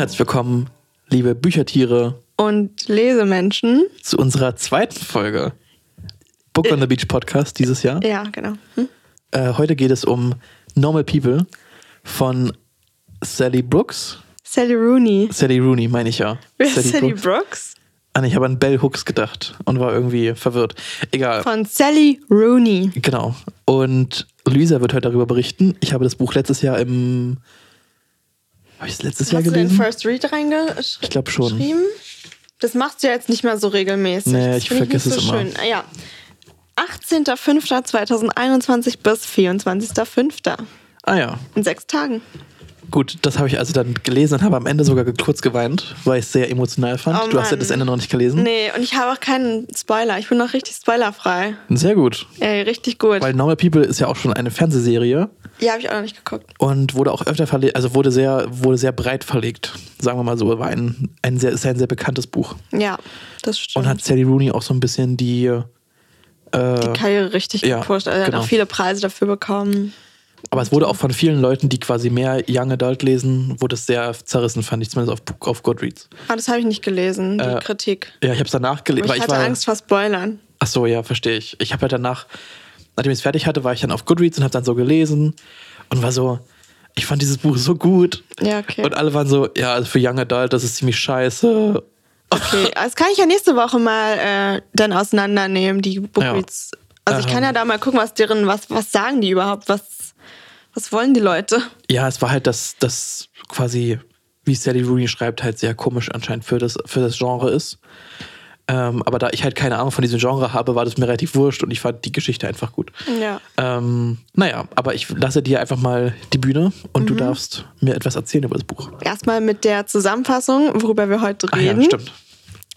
herzlich willkommen, liebe Büchertiere, Und Lesemenschen. zu unserer zweiten Folge Book on the Beach Podcast dieses Jahr. Ja, genau. Hm? Äh, heute geht es um Normal People von Sally Brooks. Sally Rooney. Sally Rooney, meine ich ja. Wer ist Sally Brooks. Brooks? Ah, ich habe an Bell Hooks gedacht und war irgendwie verwirrt. Egal. Von Sally Rooney. Genau. Und Luisa wird heute darüber berichten. Ich habe das Buch letztes Jahr im. Habe ich es letztes Jahr Hast du den gelesen? First Read reingeschrieben? Ich glaube schon. Das machst du ja jetzt nicht mehr so regelmäßig. Nee, das ich vergesse nicht es so immer. Schön. Ah, Ja. 18.05.2021 bis 24.05. Ah ja. In sechs Tagen. Gut, das habe ich also dann gelesen und habe am Ende sogar kurz geweint, weil ich es sehr emotional fand. Oh du hast ja das Ende noch nicht gelesen. Nee, und ich habe auch keinen Spoiler. Ich bin noch richtig spoilerfrei. Sehr gut. Ey, richtig gut. Weil Normal People ist ja auch schon eine Fernsehserie ja, habe ich auch noch nicht geguckt. und wurde auch öfter verlegt, also wurde sehr, wurde sehr breit verlegt. Sagen wir mal so, war ein, ein sehr, ist ein sehr bekanntes Buch. Ja, das stimmt. Und hat Sally Rooney auch so ein bisschen die. Äh, die Karriere richtig ja, gepusht. Also er genau. hat auch viele Preise dafür bekommen. aber es wurde auch von vielen Leuten, die quasi mehr Young Adult lesen, wurde es sehr zerrissen, fand ich zumindest auf, auf Goodreads. Ah, das habe ich nicht gelesen, die Äh, Kritik. Ja, ich habe es danach gelesen. Aber ich hatte Angst vor Spoilern. Ach so, ja, verstehe ich. Ich habe ja danach, nachdem ich es fertig hatte, war ich dann auf Goodreads und habe dann so gelesen und war so, ich fand dieses Buch so gut. Ja, okay. Und alle waren so, ja, also für Young Adult, das ist ziemlich scheiße. Okay, das kann ich ja nächste Woche mal äh, dann auseinandernehmen, die Bookreads. Also ich kann ja da mal gucken, was deren, was, was sagen die überhaupt, was, was wollen die Leute? Ja, es war halt das, das quasi, wie Sally Rooney schreibt, halt sehr komisch anscheinend für das, für das Genre ist. Ähm, aber da ich halt keine Ahnung von diesem Genre habe, war das mir relativ wurscht und ich fand die Geschichte einfach gut. Ja. Ähm, naja, aber ich lasse dir einfach mal die Bühne und Mhm. du darfst mir etwas erzählen über das Buch. Erstmal mit der Zusammenfassung, worüber wir heute Ach ja, reden. stimmt.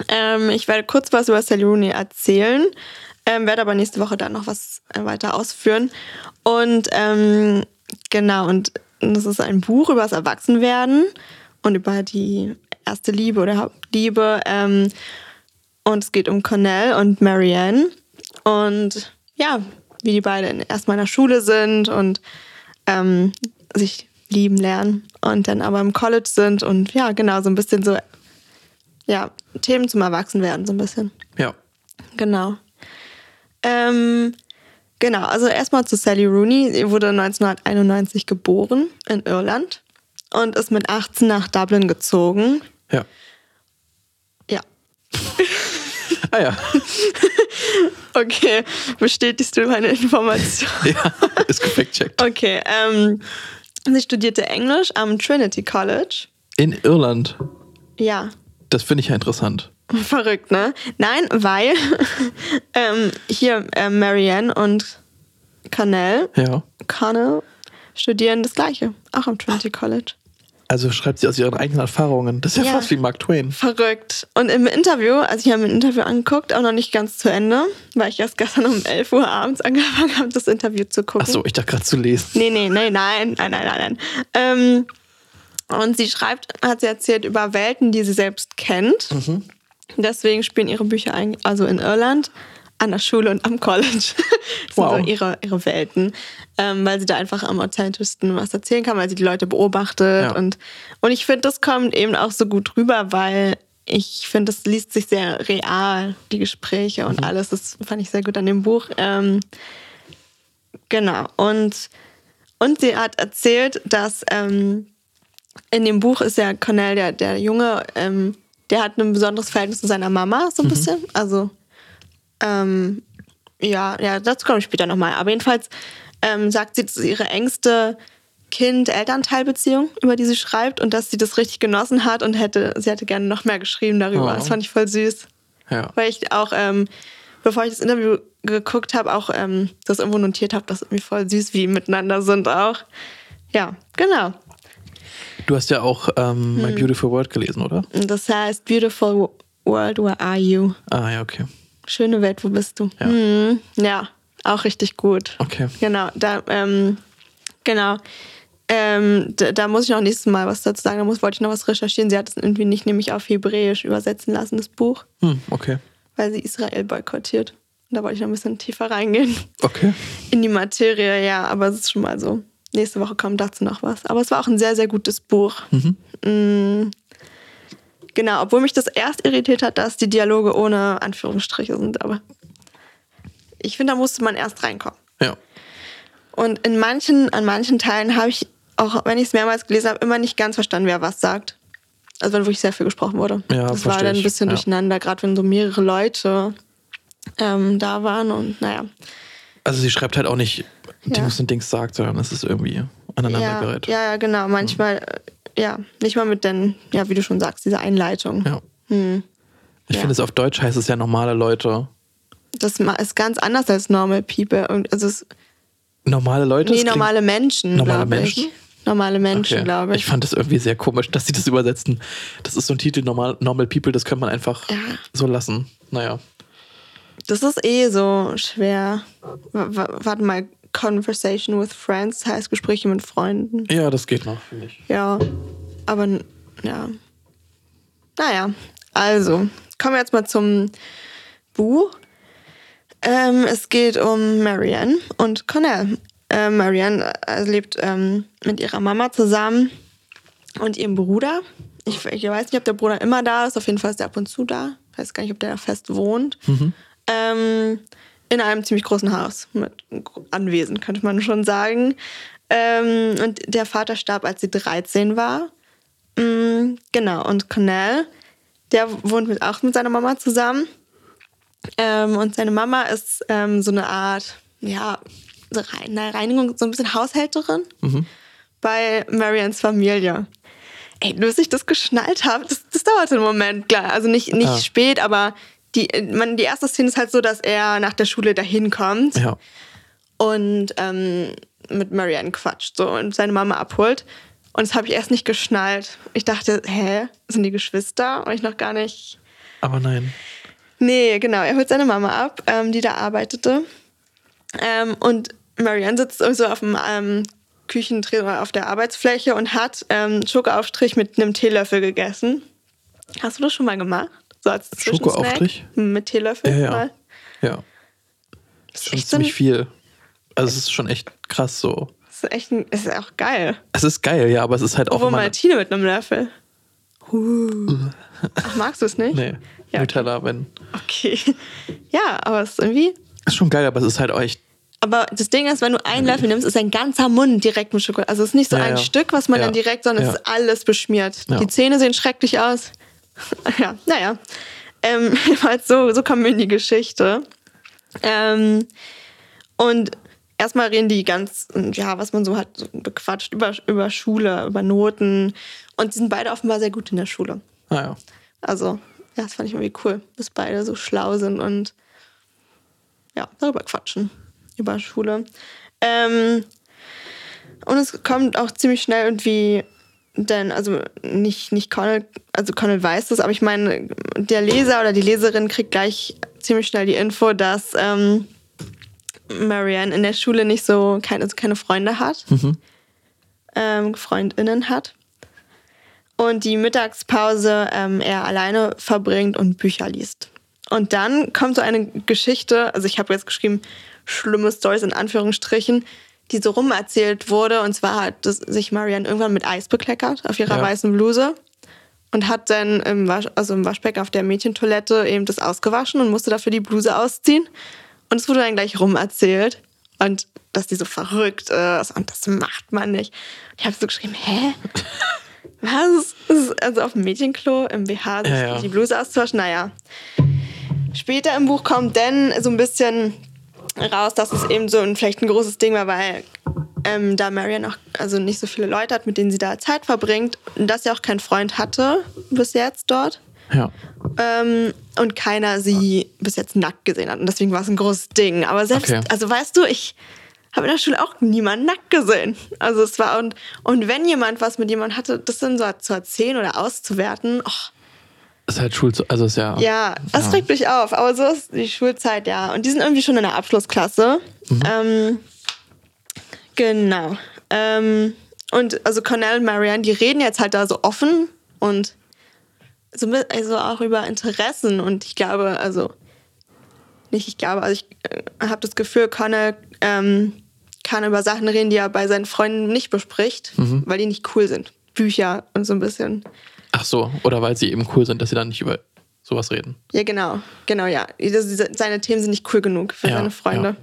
Ähm, ich werde kurz was über Rooney erzählen, ähm, werde aber nächste Woche dann noch was äh, weiter ausführen. Und ähm, genau, und das ist ein Buch über das Erwachsenwerden und über die erste Liebe oder Hauptliebe. Und es geht um Cornell und Marianne. Und ja, wie die beiden erstmal in der Schule sind und ähm, sich lieben lernen und dann aber im College sind und ja, genau, so ein bisschen so ja, Themen zum Erwachsenwerden, so ein bisschen. Ja. Genau. Ähm, genau, also erstmal zu Sally Rooney. Sie wurde 1991 geboren in Irland und ist mit 18 nach Dublin gezogen. Ja. Ja. Ah ja. Okay, bestätigst du meine Information? ja, ist gefact-checkt. Okay, ähm, sie studierte Englisch am Trinity College. In Irland. Ja, Das finde ich ja interessant. Verrückt, ne? Nein, weil ähm, hier äh, Marianne und Cornell, Ja. Connell studieren das Gleiche, auch am Trinity College. Also schreibt sie aus ihren eigenen Erfahrungen. Das ist ja, Ja. fast wie Mark Twain. Verrückt. Und im Interview, also ich habe mir ein Interview angeguckt, auch noch nicht ganz zu Ende, weil ich erst gestern um 11 Uhr abends angefangen habe, das Interview zu gucken. Ach so, ich dachte gerade zu lesen. Nee, nee, nee, nein, nein, nein, nein, nein. Ähm, und sie schreibt, hat sie erzählt über Welten, die sie selbst kennt. Deswegen spielen ihre Bücher eigentlich, also in Irland, an der Schule und am College. das Wow. sind so ihre, ihre Welten. Ähm, weil sie da einfach am authentischsten was erzählen kann, weil sie die Leute beobachtet. Ja. Und, und ich finde, das kommt eben auch so gut rüber, weil ich finde, das liest sich sehr real, die Gespräche und alles. Das fand ich sehr gut an dem Buch. Ähm, genau. Und und sie hat erzählt, dass ähm, in dem Buch ist ja Cornell, der, der Junge, ähm, der hat ein besonderes Verhältnis zu seiner Mama, so ein bisschen. Also, ähm, ja, ja, dazu komme ich später nochmal. Aber jedenfalls ähm, sagt sie, das ist ihre engste Kind-Elternteilbeziehung, über die sie schreibt und dass sie das richtig genossen hat und hätte, sie hätte gerne noch mehr geschrieben darüber. Oh. Das fand ich voll süß. Ja. Weil ich auch, ähm, bevor ich das Interview geguckt habe, auch ähm, das irgendwo notiert habe, dass irgendwie voll süß, wie die miteinander sind auch. Ja, genau. Du hast ja auch ähm, My Beautiful World gelesen, oder? Das heißt Beautiful World, where are you? Ah, ja, okay. Schöne Welt, wo bist du? Ja. Mhm. ja auch richtig gut. Okay. Genau, da, ähm, genau. Ähm, da, da muss ich noch nächstes Mal was dazu sagen. Da muss, wollte ich noch was recherchieren. Sie hat es irgendwie nicht nämlich auf Hebräisch übersetzen lassen, das Buch, Hm, okay. weil sie Israel boykottiert. Und da wollte ich noch ein bisschen tiefer reingehen Okay. in die Materie, ja, aber es ist schon mal so. nächste Woche kommt dazu noch was. Aber es war auch ein sehr, sehr gutes Buch. Mm, genau, obwohl mich das erst irritiert hat, dass die Dialoge ohne Anführungsstriche sind. Aber ich finde, da musste man erst reinkommen. Ja. Und in manchen, an manchen Teilen habe ich, auch wenn ich es mehrmals gelesen habe, immer nicht ganz verstanden, wer was sagt. Also wenn wirklich sehr viel gesprochen wurde. Ja, das war dann ein ich. bisschen Ja. durcheinander, gerade wenn so mehrere Leute ähm, da waren und naja. Also sie schreibt halt auch nicht Ja. Dings und Dings sagt, sondern es ist irgendwie Ja, aneinandergereiht. ja, ja, genau. Manchmal, ja, nicht mal mit den, ja, wie du schon sagst, diese Einleitung. Ja. Hm. Ich Ja. finde es auf Deutsch heißt es ja normale Leute. Das ist ganz anders als normal people. Also es, Normale Leute? nee, normale Menschen, Normale glaube ich. Menschen? Normale Menschen, Okay. glaube ich. Ich fand das irgendwie sehr komisch, dass sie das übersetzen. Das ist so ein Titel, Normal, Normal People, das kann man einfach Ja. so lassen. Naja. Das ist eh so schwer. W- warte mal, Conversation with Friends heißt Gespräche mit Freunden. Ja, das geht noch, finde ich. Ja, aber ja. Naja, also, kommen wir jetzt mal zum Buch. Ähm, es geht um Marianne und Connell. Äh, Marianne lebt ähm, mit ihrer Mama zusammen und ihrem Bruder. Ich, ich weiß nicht, ob der Bruder immer da ist, auf jeden Fall ist er ab und zu da. Ich weiß gar nicht, ob der da fest wohnt. Ähm, in einem ziemlich großen Haus mit Anwesen, könnte man schon sagen. Ähm, und der Vater starb, als sie 13 war. Mm, genau, und Connell, der wohnt mit, auch mit seiner Mama zusammen. Ähm, und seine Mama ist ähm, so eine Art, ja, eine Reinigung, so ein bisschen Haushälterin bei Marians Familie. Ey, bis ich das geschnallt habe, das, das dauerte einen Moment, klar. Also nicht, nicht Ah. spät, aber die, man, die erste Szene ist halt so, dass er nach der Schule dahin kommt Ja. und ähm, mit Marianne quatscht so, und seine Mama abholt. Und das habe ich erst nicht geschnallt. Ich dachte, hä, sind die Geschwister? Und ich noch gar nicht. Aber nein. Nee, genau. Er holt seine Mama ab, ähm, die da arbeitete. Ähm, und Marianne sitzt so auf dem ähm, Küchentresen oder auf der Arbeitsfläche und hat ähm, Schokoaufstrich mit einem Teelöffel gegessen. Hast du das schon mal gemacht? So als Zwischensnack? Schokoaufstrich? Mit Teelöffel? Ja, ja. Mal? Ja. Das ist Schon so ein, ziemlich viel. Also es ist schon echt krass so. Das ist echt ein, das ist auch geil. Es ist geil, ja, aber es ist halt auch Obwohl immer... Martine mit einem Löffel. Huh. Ach, magst du es nicht? Nee, Ja, Nutella, wenn... Okay. Ja, aber es ist irgendwie. Ist schon geil, aber es ist halt auch echt... Aber das Ding ist, wenn du einen Löffel nimmst, ist dein ganzer Mund direkt mit Schokolade. Also es ist nicht so Ja, ein ja. Stück, was man Ja. dann direkt, sondern es ist alles beschmiert. Die Zähne sehen schrecklich aus. ja, naja. Ähm, so, so kommen wir in die Geschichte. Ähm, und erstmal reden die ganz, ja, was man so hat, so bequatscht über, über Schule, über Noten. Und die sind beide offenbar sehr gut in der Schule. Naja. Also, ja, das fand ich irgendwie cool, dass beide so schlau sind und ja, darüber quatschen. Über Schule. Ähm, und es kommt auch ziemlich schnell irgendwie, denn, also nicht, nicht Connell, also Connell weiß das, aber ich meine, der Leser oder die Leserin kriegt gleich ziemlich schnell die Info, dass ähm, Marianne in der Schule nicht so keine, also keine Freunde hat, ähm, FreundInnen hat und die Mittagspause ähm, er alleine verbringt und Bücher liest. Und dann kommt so eine Geschichte, also ich habe jetzt geschrieben, schlimme Stories in Anführungsstrichen, die so rumerzählt wurde. Und zwar hat sich Marianne irgendwann mit Eis bekleckert auf ihrer Ja. weißen Bluse und hat dann im, Wasch, also im Waschbecken auf der Mädchentoilette eben das ausgewaschen und musste dafür die Bluse ausziehen. Und es wurde dann gleich rumerzählt. Und dass die so verrückt ist und das macht man nicht. Ich habe so geschrieben, hä? Was? Also auf dem Mädchenklo im BH sich Ja, ja. die Bluse auszuwaschen? Naja. Später im Buch kommt dann so ein bisschen raus, dass es eben so ein, vielleicht ein großes Ding war, weil ähm, da Marianne auch also nicht so viele Leute hat, mit denen sie da Zeit verbringt und dass sie auch keinen Freund hatte bis jetzt dort Ja. ähm, und keiner sie bis jetzt nackt gesehen hat und deswegen war es ein großes Ding. Aber selbst, Okay. also weißt du, ich habe in der Schule auch niemanden nackt gesehen. Also es war und und wenn jemand was mit jemandem hatte, das dann so zu erzählen oder auszuwerten, oh, Ist halt Schul... Also ist ja... ja, das regt mich auf. Aber so ist die Schulzeit, ja. Und die sind irgendwie schon in der Abschlussklasse. Ähm, genau. Ähm, und also Cornell und Marianne, die reden jetzt halt da so offen und so, mit- also auch über Interessen. Und ich glaube, also nicht ich glaube, also ich äh, habe das Gefühl, Connell ähm, kann über Sachen reden, die er bei seinen Freunden nicht bespricht, Mhm. weil die nicht cool sind. Bücher und so ein bisschen. Ach so, oder weil sie eben cool sind, dass sie dann nicht über sowas reden. Ja, genau. Genau, ja. Seine Themen sind nicht cool genug für Ja, seine Freunde.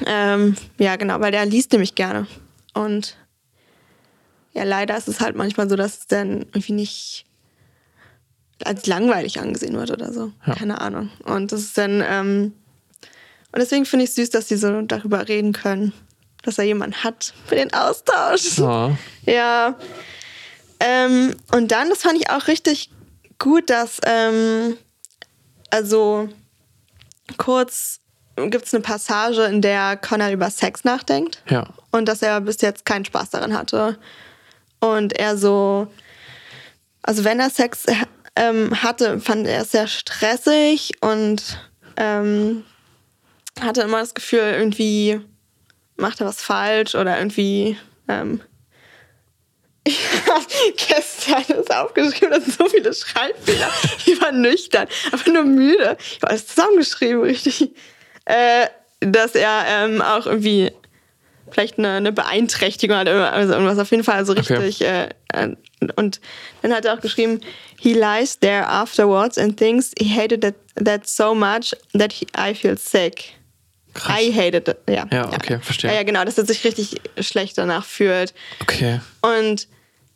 Ja. Ähm, ja, genau, weil der liest nämlich gerne. Und ja, leider ist es halt manchmal so, dass es dann irgendwie nicht als langweilig angesehen wird oder so. Ja. Keine Ahnung. Und das ist dann, ähm, und deswegen finde ich süß, dass sie so darüber reden können, dass er jemanden hat für den Austausch. Ja. Ja. Ähm, und dann, das fand ich auch richtig gut, dass, ähm, also kurz gibt es eine Passage, in der Connor über Sex nachdenkt Ja. und dass er bis jetzt keinen Spaß daran hatte. Und er so, also wenn er Sex äh, ähm, hatte, fand er es sehr stressig und ähm, hatte immer das Gefühl, irgendwie macht er was falsch oder irgendwie. Ähm, ich habe gestern das aufgeschrieben, das sind so viele Schreibfehler. Ich war nüchtern, aber nur müde. Ich war alles zusammengeschrieben, richtig. Äh, dass er ähm, auch irgendwie vielleicht eine, eine Beeinträchtigung hat, also irgendwas auf jeden Fall so Okay. richtig. Äh, äh, und dann hat er auch geschrieben, he lies there afterwards and thinks he hated that, that so much that he, I feel sick. Krass. I hated it. Ja, Ja, okay, verstehe. Ja, ja, genau, dass er sich richtig schlecht danach fühlt. Okay. Und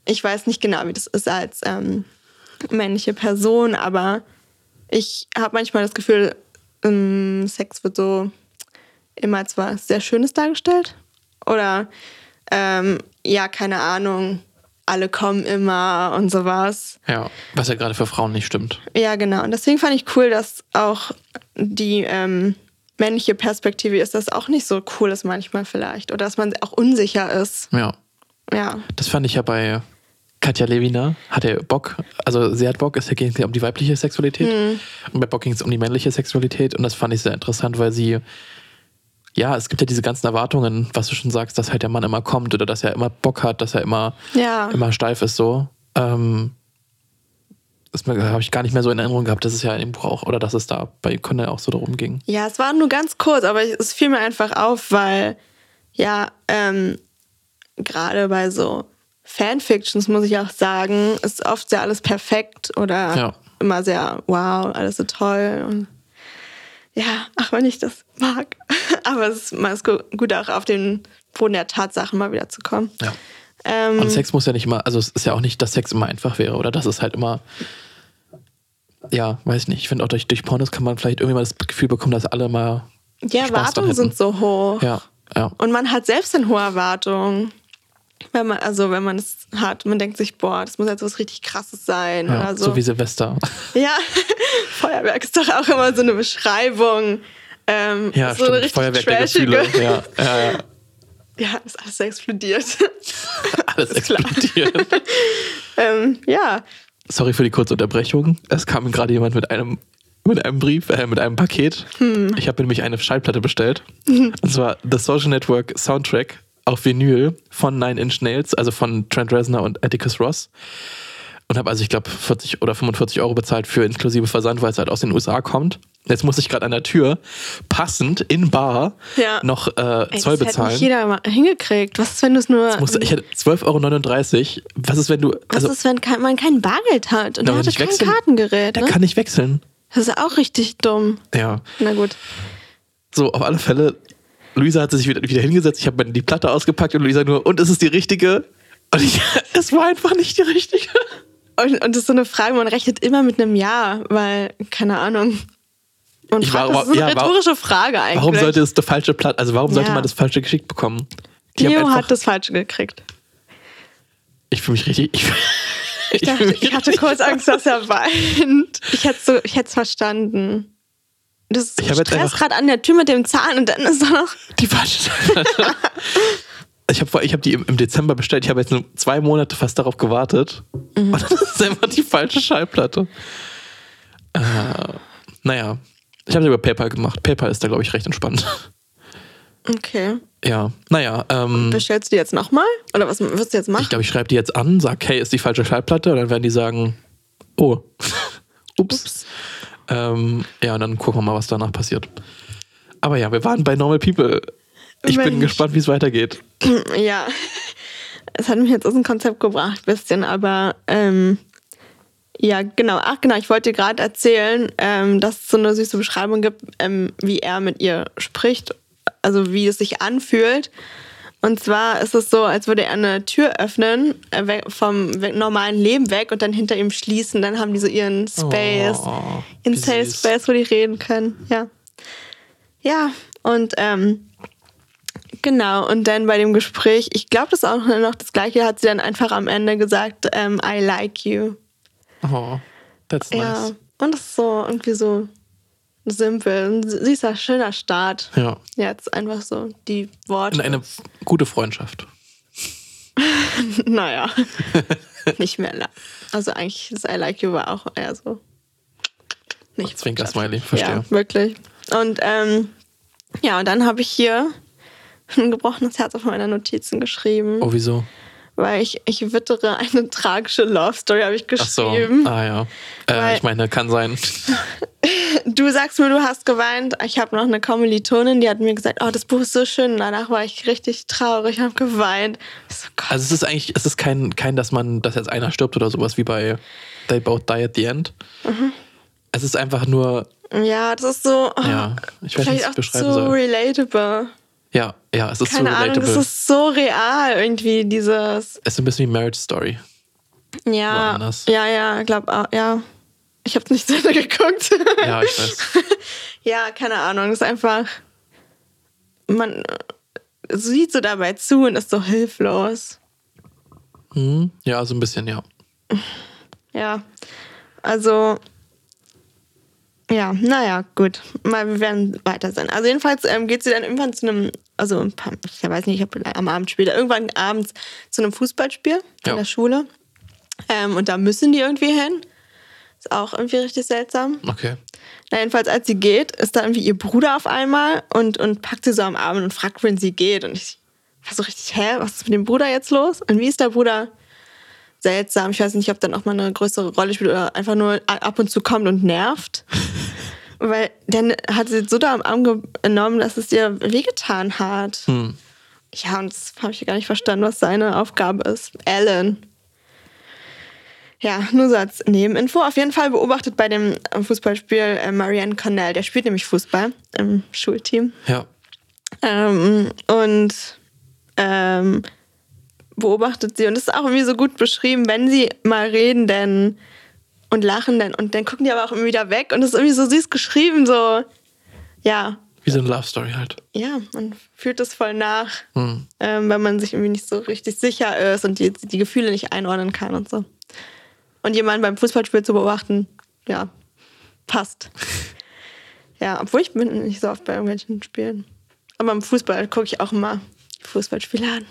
ich weiß nicht genau, wie das ist als ähm, männliche Person, aber ich habe manchmal das Gefühl, ähm, Sex wird so immer als was sehr Schönes dargestellt. Oder ähm, ja, keine Ahnung, alle kommen immer und sowas. Ja. Was ja gerade für Frauen nicht stimmt. Ja, genau. Und deswegen fand ich cool, dass auch die ähm, männliche Perspektive ist, dass auch nicht so cool ist manchmal vielleicht. Oder dass man auch unsicher ist. Ja. Ja. Das fand ich ja bei Katja Lewina. Hat er Bock, also sie hat Bock, es ging um die weibliche Sexualität. Mhm. Und bei Bock ging es um die männliche Sexualität. Und das fand ich sehr interessant, weil sie, ja, es gibt ja diese ganzen Erwartungen, was du schon sagst, dass halt der Mann immer kommt oder dass er immer Bock hat, dass er immer, Ja. immer steif ist so. Ähm, das habe ich gar nicht mehr so in Erinnerung gehabt, dass es ja dem Buch auch, oder dass es da bei Conner auch so darum ging. Ja, es war nur ganz kurz, aber es fiel mir einfach auf, weil ja, ähm, gerade bei so Fanfictions muss ich auch sagen, ist oft sehr alles perfekt oder Ja. immer sehr wow, alles so toll und ja, auch wenn ich das mag. Aber es ist mal ist gu- gut auch auf den Boden der Tatsachen mal wieder zu kommen. Ja. Ähm, Und Sex muss ja nicht immer, also es ist ja auch nicht, dass Sex immer einfach wäre oder dass es halt immer, ja, weiß nicht. Ich finde auch durch, durch Pornos kann man vielleicht irgendwie mal das Gefühl bekommen, dass alle mal die Erwartungen sind so hoch. Ja, ja. Und man hat selbst eine hohe Erwartung. Wenn man, also wenn man es hat, man denkt sich, boah, das muss jetzt was richtig krasses sein ja oder so. so. wie Silvester. ja, Feuerwerk ist doch auch immer so eine Beschreibung. Ähm, Ja, so eine stimmt. richtig Feuerwerk der trashige. Gefühle. Ja, ja, ja. Ja, ist alles explodiert. Alles explodiert. ähm, ja, Sorry für die kurze Unterbrechung. Es kam gerade jemand mit einem mit einem Brief, äh, mit einem Paket. Hm. Ich habe nämlich eine Schallplatte bestellt. Und zwar The Social Network Soundtrack auf Vinyl von Nine Inch Nails, also von Trent Reznor und Atticus Ross. Und habe also, ich glaube, 40 oder 45 Euro bezahlt für inklusive Versand, weil es halt aus den USA kommt. Jetzt muss ich gerade an der Tür passend in Bar Ja. noch äh, Ey, Zoll das hätte bezahlen. nicht jeder mal hingekriegt. Was ist, wenn du es nur. Musste, ich hätte 12,39 Euro. Was ist, wenn du. was Also, ist, wenn man kein Bargeld hat und Na, hatte ich kein wechseln- Kartengerät? Ne? kann nicht wechseln. Das ist auch richtig dumm. Ja. Na gut. So, auf alle Fälle, Luisa hat sich wieder, wieder hingesetzt. Ich habe die Platte ausgepackt und Luisa nur, und ist es die richtige? Und ich, es war einfach nicht die richtige. Und, und das ist so eine Frage, man rechnet immer mit einem Ja, weil, keine Ahnung. Und Ich fragt, war- das ist eine ja, rhetorische Frage eigentlich. Warum sollte es der falsche Platte, also warum sollte Ja. man das falsche geschickt bekommen? Die Theo einfach- hat das Falsche gekriegt. Ich fühle mich richtig. Ich, Ich, dachte, mich ich hatte kurz Angst, dass er weint. Ich hätte so, ich hätte es verstanden. Das ist Ich Stress gerade an der Tür mit dem Zahn und dann ist da noch. Die falsche. Ich habe ich hab die im, Dezember bestellt. Ich habe jetzt nur zwei Monate fast darauf gewartet. Mhm. Und das ist einfach die falsche Schallplatte. Äh, naja, ich habe es über PayPal gemacht. PayPal ist da, glaube ich, recht entspannt. Okay. Ja, naja. Ähm, Bestellst du die jetzt nochmal? Oder was wirst du jetzt ich machen? glaube, ich schreibe die jetzt an, sag, hey, ist die falsche Schallplatte? Und dann werden die sagen, oh, ups. Ähm, ja, und dann gucken wir mal, was danach passiert. Aber ja, wir waren bei Normal People. Ich bin gespannt, wie es weitergeht. Ja, es hat mich jetzt aus dem Konzept gebracht, ein bisschen, aber ähm, ja, genau. Ach, genau, ich wollte dir gerade erzählen, ähm, dass es so eine süße Beschreibung gibt, ähm, wie er mit ihr spricht, also wie es sich anfühlt. Und zwar ist es so, als würde er eine Tür öffnen, äh, vom normalen Leben weg und dann hinter ihm schließen. Dann haben die so ihren Space, Oh, ihren Safe. Space, wo die reden können. Ja. Ja, und ähm, genau, und dann bei dem Gespräch, ich glaube, das ist auch noch das Gleiche, hat sie dann einfach am Ende gesagt, ähm, I like you. Oh, that's Ja, nice. und das ist so irgendwie so simpel, ein süßer, schöner Start. Ja. Jetzt einfach so die Worte. Und eine gute Freundschaft. naja, nicht mehr lang. Also eigentlich, das I like you war auch eher so. Nicht Zwinker-Smiley, verstehe. Ja, wirklich. Und ähm, ja, und dann habe ich hier ein gebrochenes Herz auf meiner Notizen geschrieben, Oh, wieso? weil ich, ich wittere eine tragische Love Story, habe ich Ach so. geschrieben. Ah ja. Äh, ich meine, kann sein. Du sagst mir, du hast geweint. Ich habe noch eine Kommilitonin, die hat mir gesagt, oh, das Buch ist so schön. Danach war ich richtig traurig, habe geweint. So. Also es ist eigentlich, es ist kein, kein, dass man, dass jetzt einer stirbt oder sowas wie bei They Both Die at the End. Mhm. Es ist einfach nur, ja, das ist so. oh, ja, ich weiß nicht, wie ich vielleicht es auch beschreiben so soll. relatable. Ja, ja, es ist Keine so Ahnung, relatable. das ist so real irgendwie, dieses. es ist ein bisschen wie Marriage Story. Ja, ja, ja, glaub auch, ja. Ich habe nicht Ende geguckt. Ja, ich weiß. ja, keine Ahnung, das ist einfach. Man äh, sieht so dabei zu und ist so hilflos. Hm, ja, so ein bisschen, ja. Ja, also. Ja, naja, gut. Mal, wir werden weiter sein. Also jedenfalls ähm, geht sie dann irgendwann zu einem, also ein paar, ich weiß nicht, ich habe am Abend später, irgendwann abends zu einem Fußballspiel Ja. in der Schule. Ähm, und da müssen die irgendwie hin. Ist auch irgendwie richtig seltsam. Okay. Na, jedenfalls, als sie geht, ist da irgendwie ihr Bruder auf einmal und, und packt sie so am Arm und fragt, wohin sie geht. Und ich war so richtig, hä, was ist mit dem Bruder jetzt los? Und wie ist der Bruder? Seltsam. Ich weiß nicht, ob dann auch mal eine größere Rolle spielt oder einfach nur ab und zu kommt und nervt. Weil dann hat sie so da am Arm genommen, dass es ihr wehgetan hat. Hm. Ja, und das habe ich gar nicht verstanden, was seine Aufgabe ist. Alan. Ja, nur so als Nebeninfo. Auf jeden Fall beobachtet bei dem Fußballspiel äh, Marianne Cornell. Der spielt nämlich Fußball im Schulteam. Ja. Ähm, und ähm, beobachtet sie. Und das ist auch irgendwie so gut beschrieben, wenn sie mal reden denn und lachen denn. Und dann gucken die aber auch immer wieder weg. Und das ist irgendwie so süß geschrieben. So, ja, Wie so eine Love Story halt. ja, man fühlt es voll nach, Hm. ähm, wenn man sich irgendwie nicht so richtig sicher ist und die, die Gefühle nicht einordnen kann und so. Und jemanden beim Fußballspiel zu beobachten, ja, passt. ja, obwohl ich bin nicht so oft bei irgendwelchen Spielen. Aber im Fußball gucke ich auch immer Fußballspiele an.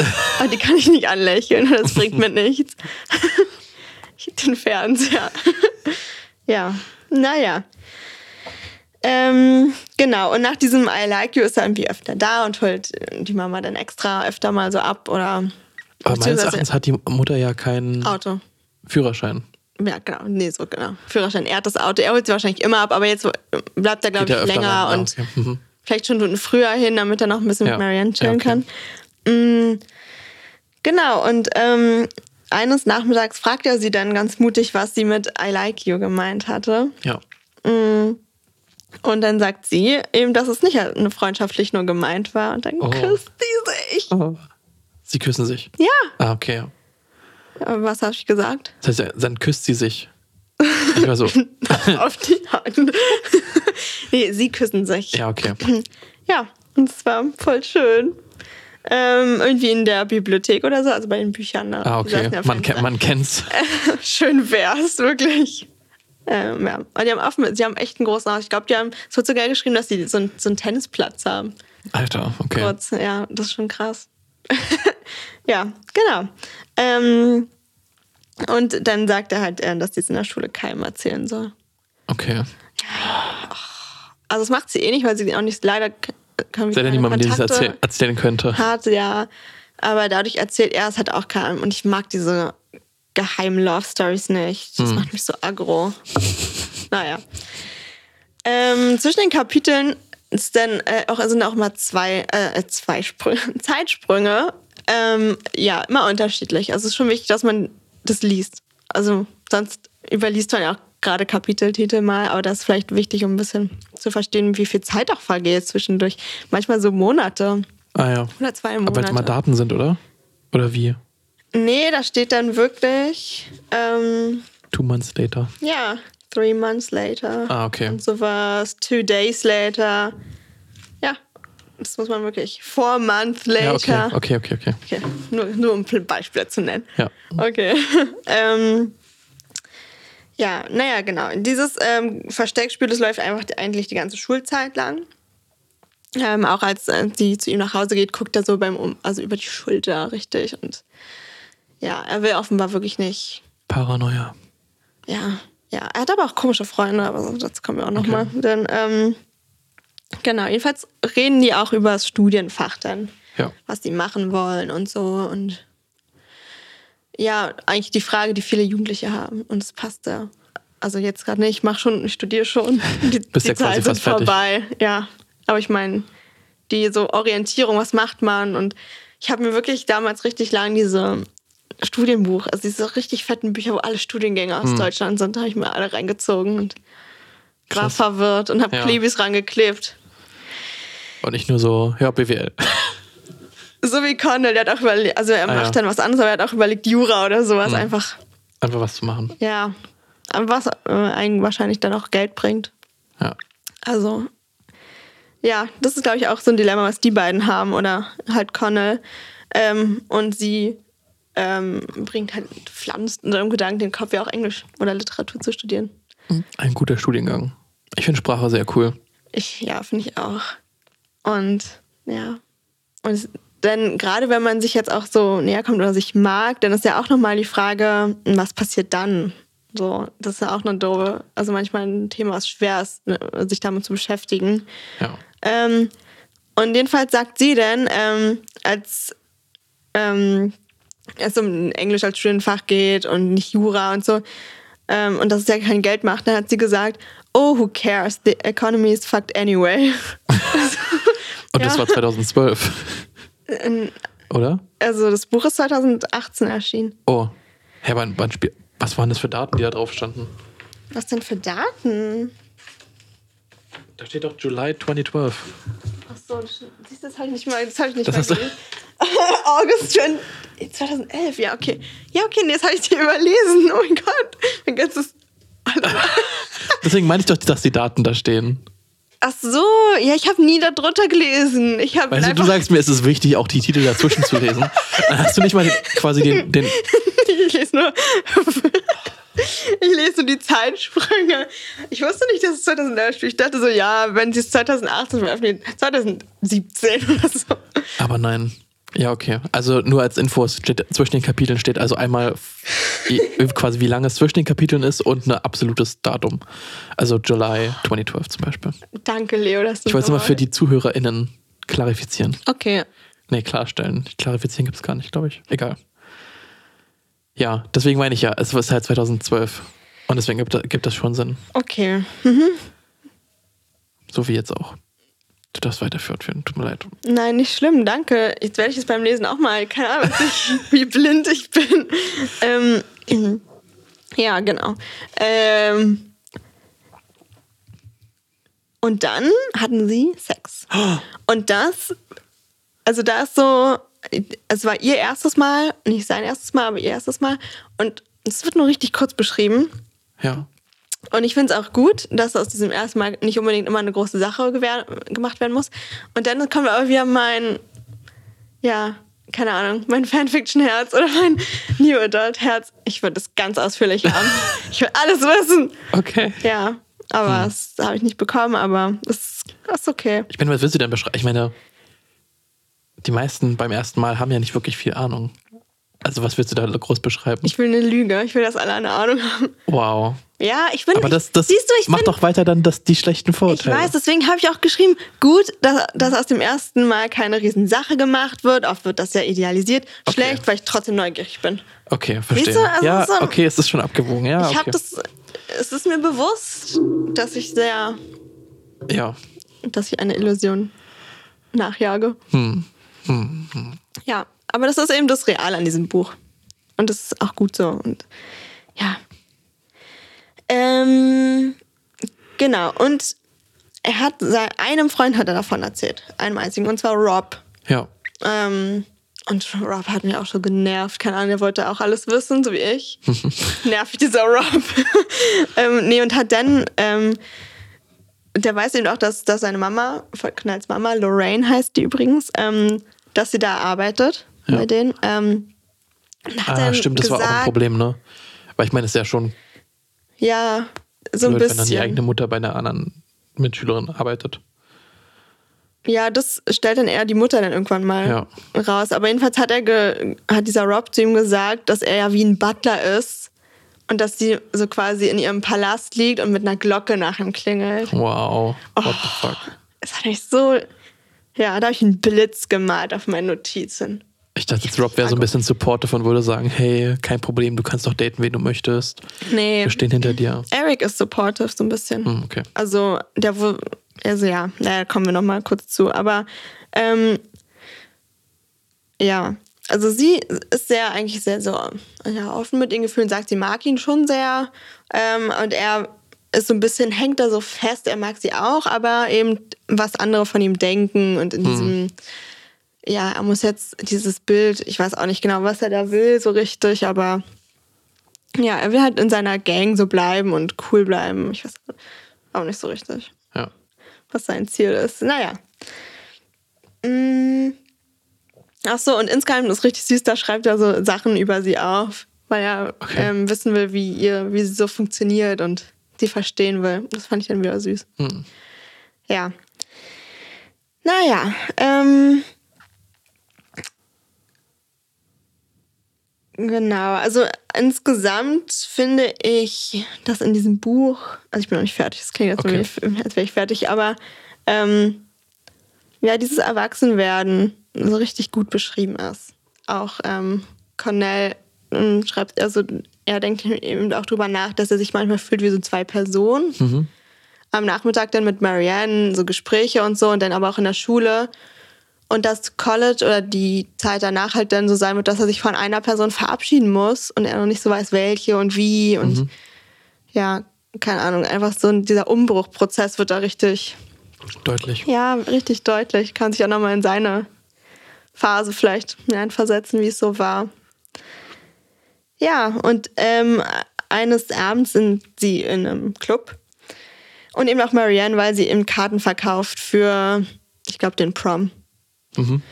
Aber die kann ich nicht anlächeln, das bringt mir nichts. den Fernseher. ja, naja. Ähm, genau, und nach diesem I like you ist er irgendwie öfter da und holt äh, die Mama dann extra öfter mal so ab oder Aber meines Erachtens hat die Mutter ja keinen Auto. Führerschein. Ja, genau. Nee, so genau. Führerschein. Er hat das Auto. Er holt sie wahrscheinlich immer ab, aber jetzt äh, bleibt er, glaube ich, länger. Ah, und okay. Mhm. vielleicht schon Stunden früher hin, damit er noch ein bisschen Ja. mit Marianne chillen Ja, okay. kann. Mm, genau, und ähm, eines Nachmittags fragt er sie dann ganz mutig, was sie mit I like you gemeint hatte. Ja. Und dann sagt sie eben, dass es nicht eine freundschaftlich nur gemeint war. Und dann Oh. küsst sie sich. Sie küssen sich. Ja. Ah, okay. was habe ich gesagt? Das heißt, dann küsst sie sich. Ich war so. Auf die Hand. nee, sie küssen sich. ja, okay. Ja, und es war voll schön. Ähm, irgendwie in der Bibliothek oder so, also bei den Büchern. Ne? Ah, okay. ja Man, jeden ken Fall. man kennt's. Schön wär's, wirklich. Ähm, ja. Und die haben, offen, sie haben echt einen großen Haus. Ich glaube, die haben, es wird sogar geschrieben, dass die so, einen- so einen Tennisplatz haben. Alter, okay. Kurz, ja, das ist schon krass. ja, genau. Ähm, und dann sagt er halt, äh, dass die es in der Schule keinem erzählen soll. Okay. Also das macht sie eh nicht, weil sie auch nicht leider k- können wir Sei denn keine jemand, der das erzähl erzählen könnte. hat, ja. Aber dadurch erzählt er es halt auch keinem. Und ich mag diese geheimen Love Stories nicht. Das macht mich so aggro. naja. Ähm, zwischen den Kapiteln es dann äh, auch, sind auch mal zwei, äh, zwei Sprünge, Zeitsprünge. Ähm, ja, immer unterschiedlich. Also es ist schon wichtig, dass man das liest. Also sonst überliest man ja auch gerade Kapiteltitel mal, aber das ist vielleicht wichtig, um ein bisschen zu verstehen, wie viel Zeit auch vergeht zwischendurch. Manchmal so Monate. Ah ja. Oder zwei Aber Monate. weil es mal Daten sind, oder? Oder wie? Nee, da steht dann wirklich, ähm, Two months later. ja, three months later. Ah, okay. Und sowas, two days later. Ja, das muss man wirklich. Four months Ja, later. okay, okay, okay, okay. Okay, nur, nur um Beispiele zu nennen. Ja. Okay. ähm, ja, naja, genau. Dieses ähm, Versteckspiel, das läuft einfach die- eigentlich die ganze Schulzeit lang. Ähm, auch als äh, sie zu ihm nach Hause geht, guckt er so beim um also über die Schulter richtig. Und ja, er will offenbar wirklich nicht. Paranoia. Ja, ja. Er hat aber auch komische Freunde, aber dazu kommen wir auch Okay. nochmal. Denn, ähm, genau, jedenfalls reden die auch über das Studienfach dann Ja. was die machen wollen und so. Und ja, eigentlich die Frage, die viele Jugendliche haben. Und es passt da. Also jetzt gerade nicht, ich mache schon, ich studiere schon. Die, Bist die ja Zeit sind fertig. vorbei. Ja, aber ich meine, die so Orientierung, was macht man? Und ich habe mir wirklich damals richtig lang diese Studienbuch, also diese richtig fetten Bücher, wo alle Studiengänge Hm. aus Deutschland sind, habe ich mir alle reingezogen und war Krass. verwirrt und habe Ja. Klebis rangeklebt. Und nicht nur so, ja, BWL. So wie Connell, der hat auch überlegt, also er Ah, macht ja. dann was anderes, aber er hat auch überlegt, Jura oder sowas einfach. Einfach was zu machen. Ja. Was äh, einen wahrscheinlich dann auch Geld bringt. Ja. Also, ja, das ist, glaube ich, auch so ein Dilemma, was die beiden haben oder halt Connell. Ähm, und sie ähm, bringt halt pflanzt in seinem Gedanken den Kopf, ja auch Englisch oder Literatur zu studieren. Ein guter Studiengang. Ich finde Sprache sehr cool. Ich, ja, finde ich auch. Und ja. Und es, denn gerade wenn man sich jetzt auch so näher kommt oder sich mag, dann ist ja auch nochmal die Frage, was passiert dann? So, das ist ja auch eine doofe, also manchmal ein Thema, was schwer ist, ne, sich damit zu beschäftigen. Ja. Ähm, und jedenfalls sagt sie dann, ähm, als ähm, es um Englisch als Studienfach geht und nicht Jura und so, ähm, und dass es ja kein Geld macht, dann hat sie gesagt, oh, who cares? The economy is fucked anyway. Und das Ja. war 2012. Oder? Also das Buch ist 2018 erschienen. Oh. Hä, wann, wann spiel was waren das für Daten, die da drauf standen? Was denn für Daten? Da steht doch July 2012. Achso, siehst du, das habe ich nicht mal, das habe ich nicht Das mal gelesen. August 20, 2011, ja, okay. Ja, okay, nee, das habe ich dir überlesen. Oh mein Gott, mein ganzes... Deswegen meine ich doch, dass die Daten da stehen. Ach so, ja, ich habe nie darunter gelesen. Ich habe Weißt du, du sagst mir, es ist wichtig, auch die Titel dazwischen zu lesen. Dann hast du nicht mal den, quasi den, den. ich lese nur... ich lese nur die Zeitsprünge. Ich wusste nicht, dass es 2011 spielt. Ich dachte so, ja, wenn sie es 2018 veröffentlichen, 2017 oder so. Aber nein. Ja, okay. Also nur als Infos steht, zwischen den Kapiteln steht also einmal wie- quasi, wie lange es zwischen den Kapiteln ist und ein absolutes Datum. Also July 2012 zum Beispiel. Danke, Leo, dass du Ich wollte es immer nochmal- für die ZuhörerInnen klarifizieren. Okay. Nee, klarstellen. Klarifizieren gibt es gar nicht, glaube ich. Egal. Ja, deswegen meine ich ja, es ist halt 2012. Und deswegen gibt, gibt das schon Sinn. Okay. So wie jetzt auch. Du darfst weiterführen, führen. tut mir leid. Nein, nicht schlimm, danke. Jetzt werde ich es beim Lesen auch mal, keine Ahnung, wie blind ich bin. Ähm, ja, genau. Ähm, und dann hatten sie Sex. Und das, also da ist so, es war ihr erstes Mal, nicht sein erstes Mal, aber ihr erstes Mal. Und es wird nur richtig kurz beschrieben. Ja. Und ich finde es auch gut, dass aus diesem ersten Mal nicht unbedingt immer eine große Sache gemacht werden muss. Und dann kommt aber wieder mein, ja, keine Ahnung, mein Fanfiction-Herz oder mein New Adult-Herz. Ich würde das ganz ausführlich haben. ich will alles wissen. Okay. Ja, aber Hm. das habe ich nicht bekommen, aber es ist okay. Ich meine, was willst du denn beschreiben? Ich meine, die meisten beim ersten Mal haben ja nicht wirklich viel Ahnung. Also, was willst du da groß beschreiben? Ich will eine Lüge. Ich will, dass alle eine Ahnung haben. wow. Ja, ich bin. Aber das, das siehst du, ich mach bin, doch weiter dann das, die schlechten Ich Vorurteile. weiß, deswegen habe ich auch geschrieben, gut, dass, dass aus dem ersten Mal keine Riesensache gemacht wird. Oft wird das ja idealisiert. Okay. Schlecht, weil ich trotzdem neugierig bin. Okay, verstehe. du, also ja, so- okay, es ist schon abgewogen. Ja, Ich okay. habe das, es ist mir bewusst, dass ich sehr, ja. dass ich eine Illusion nachjage. Hm. Ja, aber das ist eben das Real an diesem Buch. Und das ist auch gut so. Und ja. Ähm, genau. Und er hat einem Freund hat er davon erzählt. Einem einzigen. Und zwar Rob. Ja. Ähm, und Rob hat mich auch schon genervt. Keine Ahnung, der wollte auch alles wissen, so wie ich. Nervig, dieser Rob. ähm, nee, und hat dann, ähm, der weiß eben auch, dass, dass seine Mama, von Knalls Mama, Lorraine heißt die übrigens, ähm, dass sie da arbeitet Ja. bei denen. Ähm, Ah, stimmt, das war auch ein gesagt, Problem, ne? Weil ich meine, es ist ja schon Ja, so ein blöd, wenn dann die bisschen. eigene Mutter bei einer anderen Mitschülerin arbeitet. Ja, das stellt dann eher die Mutter dann irgendwann mal Ja. raus. Aber jedenfalls hat er hat dieser Rob zu ihm gesagt, dass er ja wie ein Butler ist und dass sie so quasi in ihrem Palast liegt und mit einer Glocke nach ihm klingelt. Wow. What Oh. the fuck? Das hat mich so. Ja, da habe ich einen Blitz gemalt auf meine Notizen. Ich dachte, jetzt Rob wäre so ein bisschen supportive und würde sagen, hey, kein Problem, du kannst doch daten, wen du möchtest. Nee, Wir stehen hinter dir. Eric ist supportive so ein bisschen. Hm, okay. Also, der also ja, da kommen wir noch mal kurz zu. Aber ähm, ja, also sie ist sehr eigentlich sehr so ja, offen mit ihren Gefühlen, sagt, sie mag ihn schon sehr. Ähm, und er ist so ein bisschen, hängt da so fest, er mag sie auch, aber eben was andere von ihm denken und in diesem, ja, er muss jetzt dieses Bild, ich weiß auch nicht genau, was er da will, so richtig, aber ja, er will halt in seiner Gang so bleiben und cool bleiben. Ich weiß auch nicht so richtig, Ja. was sein Ziel ist. Naja. Mm. Ach so, und insgeheim ist richtig süß, da schreibt er so Sachen über sie auf, weil er Okay. ähm, wissen will, wie, ihr, wie sie so funktioniert und sie verstehen will. Das fand ich dann wieder süß. Hm. Ja. Naja, ähm. Genau, also insgesamt finde ich, dass in diesem Buch, also ich bin noch nicht fertig, das klingt jetzt Okay. okay. als wäre ich fertig, aber ähm, ja, dieses Erwachsenwerden so richtig gut beschrieben ist. Auch ähm, Cornell ähm, schreibt, also er denkt eben auch drüber nach, dass er sich manchmal fühlt wie so zwei Personen Mhm. am Nachmittag dann mit Marianne so Gespräche und so und dann aber auch in der Schule. Und das College oder die Zeit danach halt dann so sein wird, dass er sich von einer Person verabschieden muss und er noch nicht so weiß, welche und wie. Und ja, keine Ahnung, einfach so dieser Umbruchprozess wird da richtig, Deutlich. ja, richtig deutlich. Kann sich auch nochmal in seine Phase vielleicht hineinversetzen, wie es so war. Ja, und ähm, eines Abends sind sie in einem Club. Und eben auch Marianne, weil sie eben Karten verkauft für, ich glaube, den Prom. Mhm.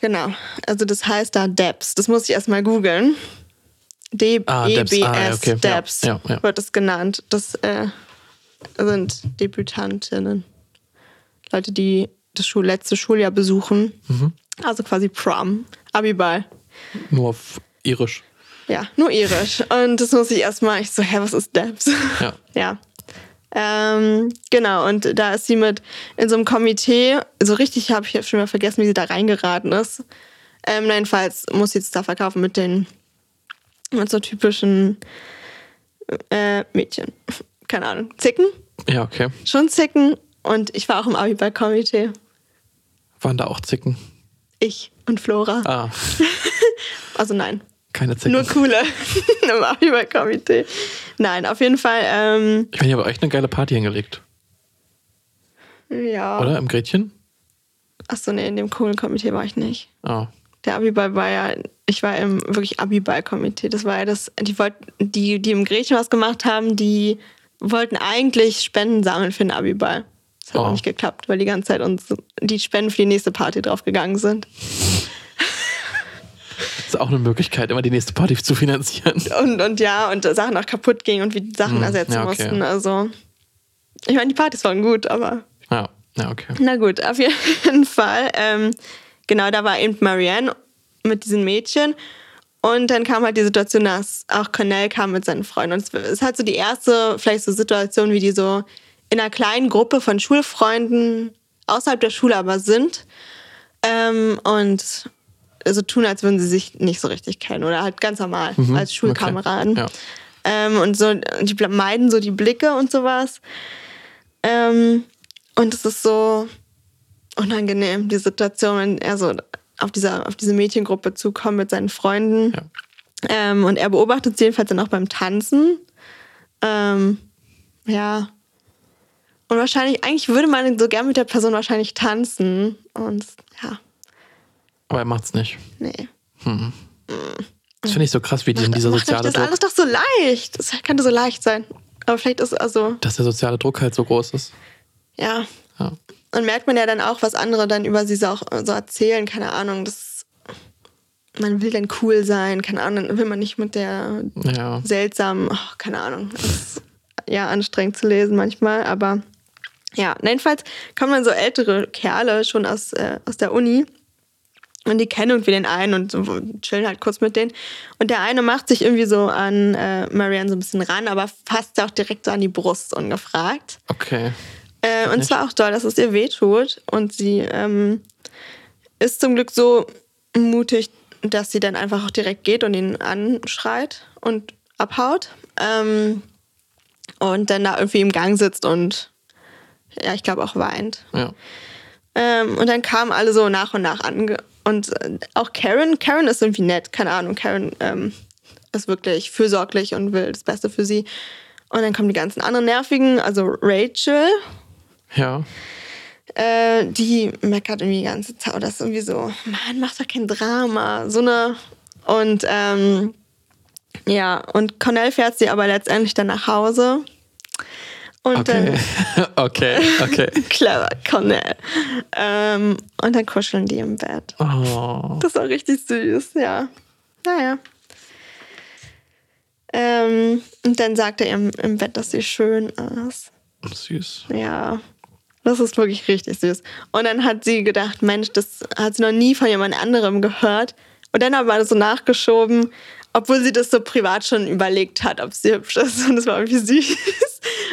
Genau. Also das heißt da Debs. Das muss ich erstmal googeln. Ah, Debs. D-E-B-S, Ah. Ja, Debs ja, ja. wird es genannt. Das äh, sind Debütantinnen. Leute, die das Schul letzte Schuljahr besuchen. Mhm. Also quasi Prom, Abiball. Nur auf irisch. Ja, nur irisch. Und das muss ich erstmal, ich so, hä, was ist Debs? Ja. ja. Ähm, genau, und da ist sie mit in so einem Komitee, so richtig habe ich schon mal vergessen, wie sie da reingeraten ist. Ähm, jedenfalls muss sie jetzt da verkaufen mit den mit so typischen äh, Mädchen. Keine Ahnung. Zicken? Ja, okay. Schon Zicken. Und ich war auch im Abiball-Komitee. Waren da auch Zicken? Ich und Flora. Ah, Also nein, keine Zicken. nur coole im Abiball-Komitee. Nein, auf jeden Fall, ähm, ich meine, ihr habt echt eine geile Party hingelegt, ja. oder? Im Gretchen? Achso, nee, in dem coolen Komitee war ich nicht. Ah, Der Abiball war ja, ich war im wirklich Abiball-Komitee. Das war ja das, die wollten, die, die im Gretchen was gemacht haben, die wollten eigentlich Spenden sammeln für den Abiball. Das hat Oh. auch nicht geklappt, weil die ganze Zeit uns die Spenden für die nächste Party draufgegangen sind. Ist auch eine Möglichkeit, immer die nächste Party zu finanzieren. Und, und ja, und Sachen auch kaputt gingen und wir die Sachen Hm, ersetzen ja, okay. mussten. Also, ich meine, die Partys waren gut, aber Ja, ja, okay. Na gut, auf jeden Fall. Ähm, genau, da war eben Marianne mit diesen Mädchen. Und dann kam halt die Situation, dass auch Cornell kam mit seinen Freunden. Und es ist halt so die erste, vielleicht so Situation, wie die so in einer kleinen Gruppe von Schulfreunden außerhalb der Schule aber sind. Ähm, und so tun, als würden sie sich nicht so richtig kennen. Oder halt ganz normal als Schulkameraden. Okay. Ja. Ähm, und so, die meiden so die Blicke und sowas. Ähm, und es ist so unangenehm, die Situation, wenn er so auf, dieser, auf diese Mädchengruppe zukommt mit seinen Freunden. Ja. Ähm, und er beobachtet sie jedenfalls dann auch beim Tanzen. Ähm, ja. Und wahrscheinlich, eigentlich würde man so gern mit der Person wahrscheinlich tanzen. Und ja, Aber er macht's nicht. nee. Das finde ich so krass, wie die- dieser Macht soziale das Druck, alles doch so leicht. Das könnte so leicht sein. Aber vielleicht ist also, dass der soziale Druck halt so groß ist. ja. Ja. Und merkt man ja dann auch, was andere dann über sie so, auch so erzählen. Keine Ahnung, das, man will dann cool sein. Keine Ahnung, dann will man nicht mit der Ja. seltsamen, oh, keine Ahnung. Das ist ja anstrengend zu lesen manchmal, aber ja, jedenfalls kommen dann so ältere Kerle schon aus, äh, aus der Uni und die kennen irgendwie den einen und so chillen halt kurz mit denen. Und der eine macht sich irgendwie so an äh, Marianne so ein bisschen ran, aber fasst auch direkt so an die Brust ungefragt. Okay. Äh, und zwar auch doll, dass es ihr wehtut. Und sie ähm, ist zum Glück so mutig, dass sie dann einfach auch direkt geht und ihn anschreit und abhaut. Ähm, und dann da irgendwie im Gang sitzt und ja, ich glaube auch weint. Ja. Ähm, und dann kamen alle so nach und nach an. Und äh, auch Karen, Karen ist irgendwie nett, keine Ahnung. Karen ähm, ist wirklich fürsorglich und will das Beste für sie. Und dann kommen die ganzen anderen Nervigen, also Rachel, Ja. äh, die meckert irgendwie die ganze Zeit. Das ist irgendwie so, Mann, mach doch kein Drama. So eine. Und ähm, ja, und Cornell fährt sie aber letztendlich dann nach Hause. Und Okay. okay. Okay. dann, clever, Cornell. Ähm, und dann kuscheln die im Bett. Oh. Das war richtig süß, ja. Naja. Ähm, und dann sagt er im, im Bett, dass sie schön ist. Süß. Ja, das ist wirklich richtig süß. Und dann hat sie gedacht, Mensch, das hat sie noch nie von jemand anderem gehört. Und dann aber so nachgeschoben, obwohl sie das so privat schon überlegt hat, ob sie hübsch ist. Und das war irgendwie süß.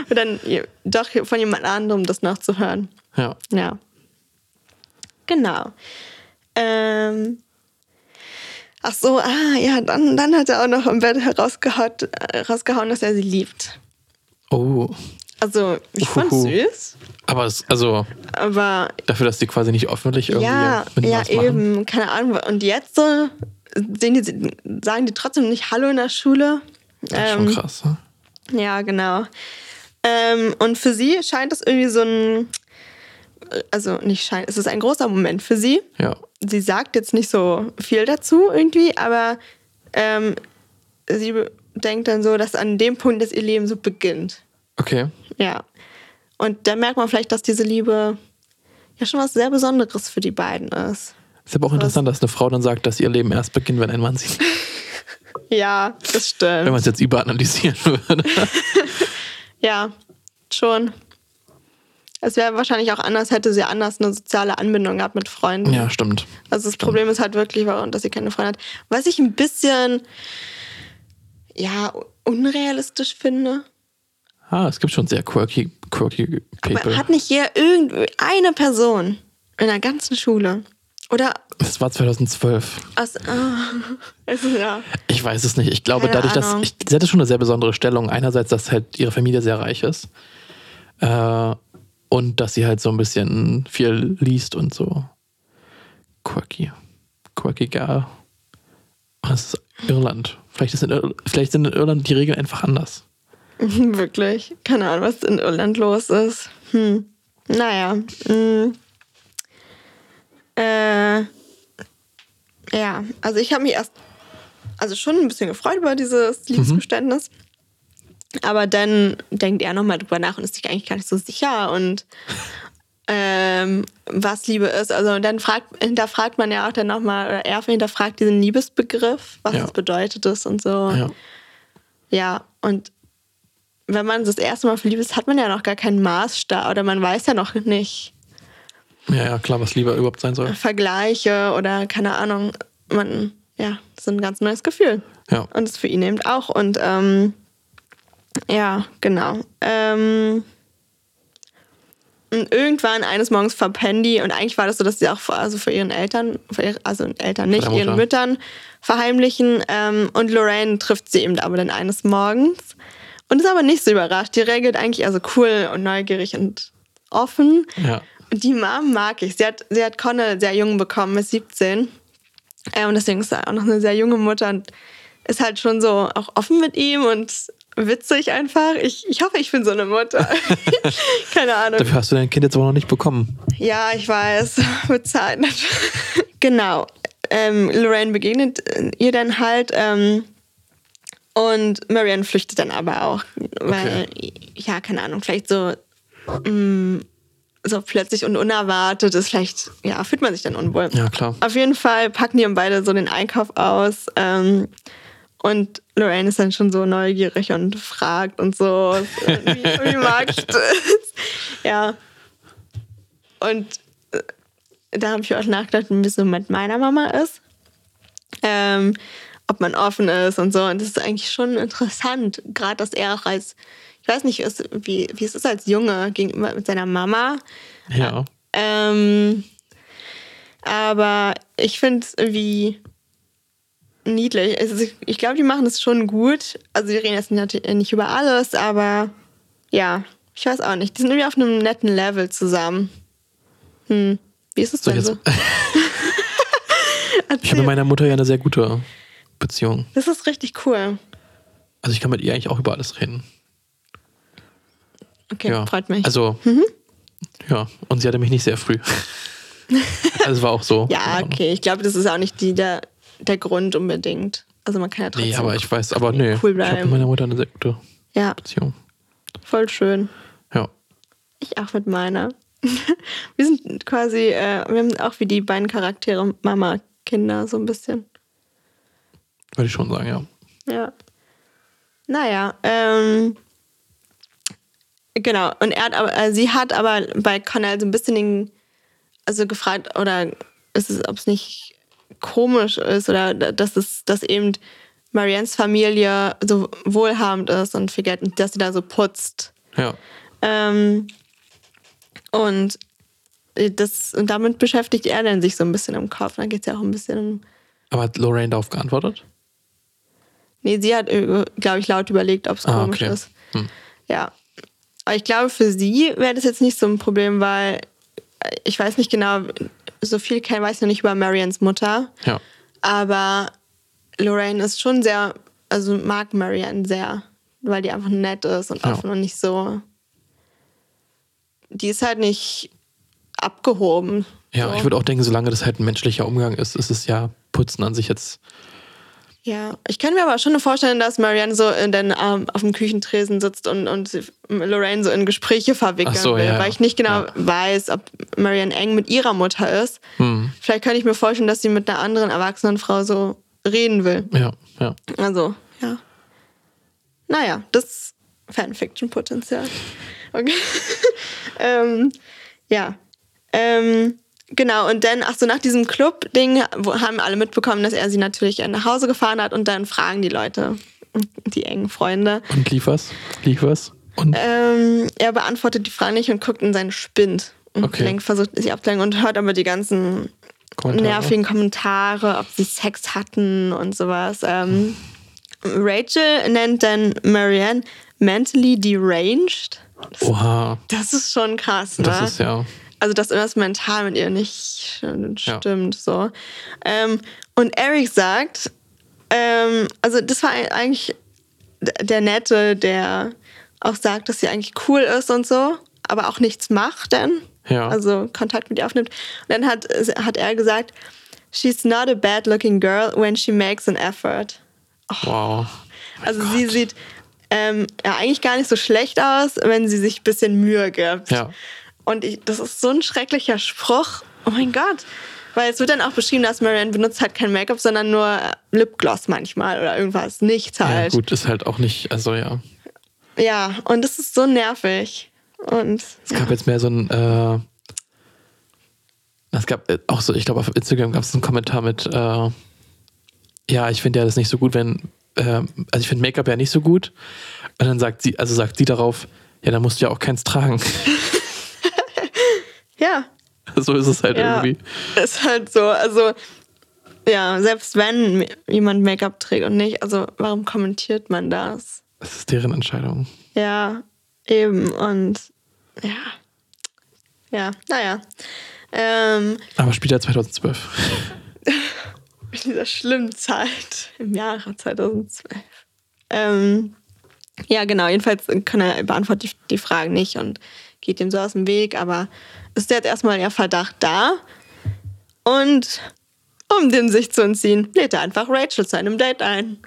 Und dann doch von jemand anderem das noch zu hören. Ja. Ja. Genau. Ähm. Ach so, ah, ja, dann, dann hat er auch noch im Bett herausgehauen, herausgehauen dass er sie liebt. Oh. Also, ich fand's Uhuhu. süß, Aber es, also aber dafür, dass die quasi nicht öffentlich irgendwie ja, ja eben, keine Ahnung. Und jetzt so die, sagen die trotzdem nicht Hallo in der Schule. Das ist schon Ähm, krass. Ne? Ja, genau. Ähm, und für sie scheint es irgendwie so ein, also nicht scheint, es ist ein großer Moment für sie. Ja. Sie sagt jetzt nicht so viel dazu irgendwie, aber ähm, sie denkt dann so, dass an dem Punkt, dass ihr Leben so beginnt. Okay. Ja. Und da merkt man vielleicht, dass diese Liebe ja schon was sehr Besonderes für die beiden ist. Ist aber auch interessant, dass eine Frau dann sagt, dass ihr Leben erst beginnt, wenn ein Mann sie, Ja, das wenn stimmt. man es jetzt überanalysieren würde. Ja, schon. Es wäre wahrscheinlich auch anders, hätte sie anders eine soziale Anbindung gehabt mit Freunden. ja, stimmt. Also das Problem ist halt wirklich, warum, dass sie keine Freunde hat. Was ich ein bisschen, ja, unrealistisch finde. Ah, es gibt schon sehr quirky, quirky Aber People. hat nicht hier irgendeine Person in der ganzen Schule oder Das war 2012. aus, also, ja, Ich weiß es nicht. Ich glaube, Keine dadurch, dass Ahnung. ich, sie hatte schon eine sehr besondere Stellung. Einerseits, dass halt ihre Familie sehr reich ist äh, und dass sie halt so ein bisschen viel liest und so quirky, quirky girl. Das ist Irland. Vielleicht, ist in vielleicht sind in Irland die Regeln einfach anders. wirklich. Keine Ahnung, was in Irland los ist. Hm. Naja. Hm. Äh, ja, also ich habe mich erst, also schon ein bisschen gefreut über dieses Liebesgeständnis. Aber dann denkt er nochmal drüber nach und ist sich eigentlich gar nicht so sicher und ähm, was Liebe ist. Also dann fragt, hinterfragt man ja auch dann nochmal, oder er hinterfragt diesen Liebesbegriff, was Ja. es bedeutet ist und so. Ja. Ja, und wenn man das erste Mal verliebt ist, hat man ja noch gar keinen Maßstab oder man weiß ja noch nicht ja, ja, klar, was lieber überhaupt sein soll. Vergleiche oder keine Ahnung. Man, ja, das ist ein ganz neues Gefühl. Ja. Und das für ihn eben auch. Und ähm, ja, genau. Ähm, und irgendwann eines Morgens verpennen die und eigentlich war das so, dass sie auch vor, also vor ihren Eltern, vor ihr, also Eltern nicht, ihren. Müttern verheimlichen. Ähm, und Lorraine trifft sie eben aber dann eines Morgens und ist aber nicht so überrascht. Die reagiert eigentlich also cool und neugierig und offen. Ja. Die Mom mag ich. Sie hat, sie hat Connell sehr jung bekommen, ist 17. Äh, und deswegen ist sie auch noch eine sehr junge Mutter und ist halt schon so auch offen mit ihm und witzig einfach. Ich, ich hoffe, ich bin so eine Mutter. Keine Ahnung. Dafür hast du dein Kind jetzt aber noch nicht bekommen. Ja, ich weiß. Wird Zeit. genau. Ähm, Lorraine begegnet ihr dann halt. Ähm, und Marianne flüchtet dann aber auch. Weil, ja, keine Ahnung, vielleicht so, mh, so plötzlich und unerwartet ist vielleicht, ja, fühlt man sich dann unwohl. Ja, klar. Auf jeden Fall packen die beide so den Einkauf aus. Ähm, und Lorraine ist dann schon so neugierig und fragt und so, wie, wie mag ich das? Ja. Und äh, da habe ich auch nachgedacht, wie es so mit meiner Mama ist. Ähm, ob man offen ist und so. Und das ist eigentlich schon interessant, gerade dass er auch als, ich weiß nicht, wie, wie es ist als Junge gegenüber mit seiner Mama. Ja. Ähm, aber ich finde es irgendwie niedlich. Also ich, glaube, die machen das schon gut. Also die reden jetzt natürlich nicht über alles, aber ja, ich weiß auch nicht. Die sind irgendwie auf einem netten Level zusammen. Hm. Wie ist es So, denn so? ich habe mit meiner Mutter ja eine sehr gute Beziehung. Das ist richtig cool. Also ich kann mit ihr eigentlich auch über alles reden. Okay, ja. freut mich. Also, ja. Und sie hatte mich nicht sehr früh. also es war auch so. ja, okay. Ich glaube, das ist auch nicht die, der, der Grund unbedingt. Also man kann ja trotzdem. Nee, aber ich weiß, aber nee. Cool ich habe bleiben. mit meiner Mutter eine sehr gute Ja, Beziehung. voll schön. Ja. Ich auch mit meiner. wir sind quasi, äh, wir haben auch wie die beiden Charaktere Mama, Kinder, so ein bisschen. Würde ich schon sagen, ja. Ja. Naja, ähm, genau. Und er hat aber, äh, sie hat aber bei Connell so ein bisschen den, also gefragt, oder ist es, ob es nicht komisch ist oder dass es, dass eben Mariannes Familie so wohlhabend ist und viel Geld, dass sie da so putzt. Ja. Ähm, und das, und damit beschäftigt er dann sich so ein bisschen im Kopf. Da geht es ja auch ein bisschen um. Aber hat Lorraine darauf geantwortet? Nee, sie hat, glaube ich, laut überlegt, ob es Ah, komisch okay. ist. Hm. Ja. Aber ich glaube, für sie wäre das jetzt nicht so ein Problem, weil ich weiß nicht genau, so viel kennen weiß ich noch nicht über Marians Mutter. Ja. Aber Lorraine ist schon sehr, also mag Marianne sehr, weil die einfach nett ist und Ja. offen und nicht so. Die ist halt nicht abgehoben. Ja, so. ich würde auch denken, solange das halt ein menschlicher Umgang ist, ist es ja Putzen an sich jetzt. Ja, ich kann mir aber schon vorstellen, dass Marianne so in den, ähm, auf dem Küchentresen sitzt und, und Lorraine so in Gespräche verwickeln Ach so, will, ja, weil ich nicht genau Ja. weiß, ob Marianne eng mit ihrer Mutter ist. Hm. Vielleicht könnte ich mir vorstellen, dass sie mit einer anderen erwachsenen Frau so reden will. Ja, ja. Also, ja. Naja, das Fanfiction-Potenzial. Okay. ähm, ja. Ähm, genau, und dann, ach so, nach diesem Club-Ding haben alle mitbekommen, dass er sie natürlich nach Hause gefahren hat und dann fragen die Leute, die engen Freunde. Und lief was? Lief was? Und Ähm, er beantwortet die Frage nicht und guckt in seinen Spind und Okay. lenkt, versucht sie abzulenken und hört aber die ganzen Kommentare? nervigen Kommentare, ob sie Sex hatten und sowas. Ähm, Rachel nennt dann Marianne mentally deranged. Oha, Das ist schon krass, ne? das ist ja. Also, dass irgendwas mental mit ihr nicht Ja. stimmt, so. Ähm, und Eric sagt, ähm, also das war eigentlich der Nette, der auch sagt, dass sie eigentlich cool ist und so, aber auch nichts macht dann. Ja. Also Kontakt mit ihr aufnimmt. Und dann hat, hat er gesagt, she's not a bad looking girl when she makes an effort. Wow. Also sie sieht ähm, ja, eigentlich gar nicht so schlecht aus, wenn sie sich ein bisschen Mühe gibt. Ja. Und ich, das ist so ein schrecklicher Spruch. Oh mein Gott. Weil es wird dann auch beschrieben, dass Marianne benutzt halt kein Make-up, sondern nur Lipgloss manchmal oder irgendwas. Nichts Ja, halt. gut, ist halt auch nicht, also ja. Ja, und das ist so nervig. Und Es gab jetzt mehr so ein, äh, es gab äh, auch so, ich glaube auf Instagram gab es einen Kommentar mit, äh, ja, ich finde ja das nicht so gut, wenn, äh, also ich finde Make-up ja nicht so gut. Und dann sagt sie, also sagt sie darauf, ja, dann musst du ja auch keins tragen. ja, so ist es halt ja, irgendwie. ist halt so. Also ja, selbst wenn jemand Make-up trägt und nicht, also warum kommentiert man das? Das ist deren Entscheidung. Ja, eben. Und ja, Ja, naja. Ähm, Aber später 2012. in dieser schlimmen Zeit, im Jahre 2012. Ähm, ja, genau, jedenfalls kann er beantwortet die, die Fragen nicht und geht ihm so aus dem Weg, aber ist jetzt erstmal der Verdacht da. Und um dem sich zu entziehen, lädt er einfach Rachel zu einem Date ein.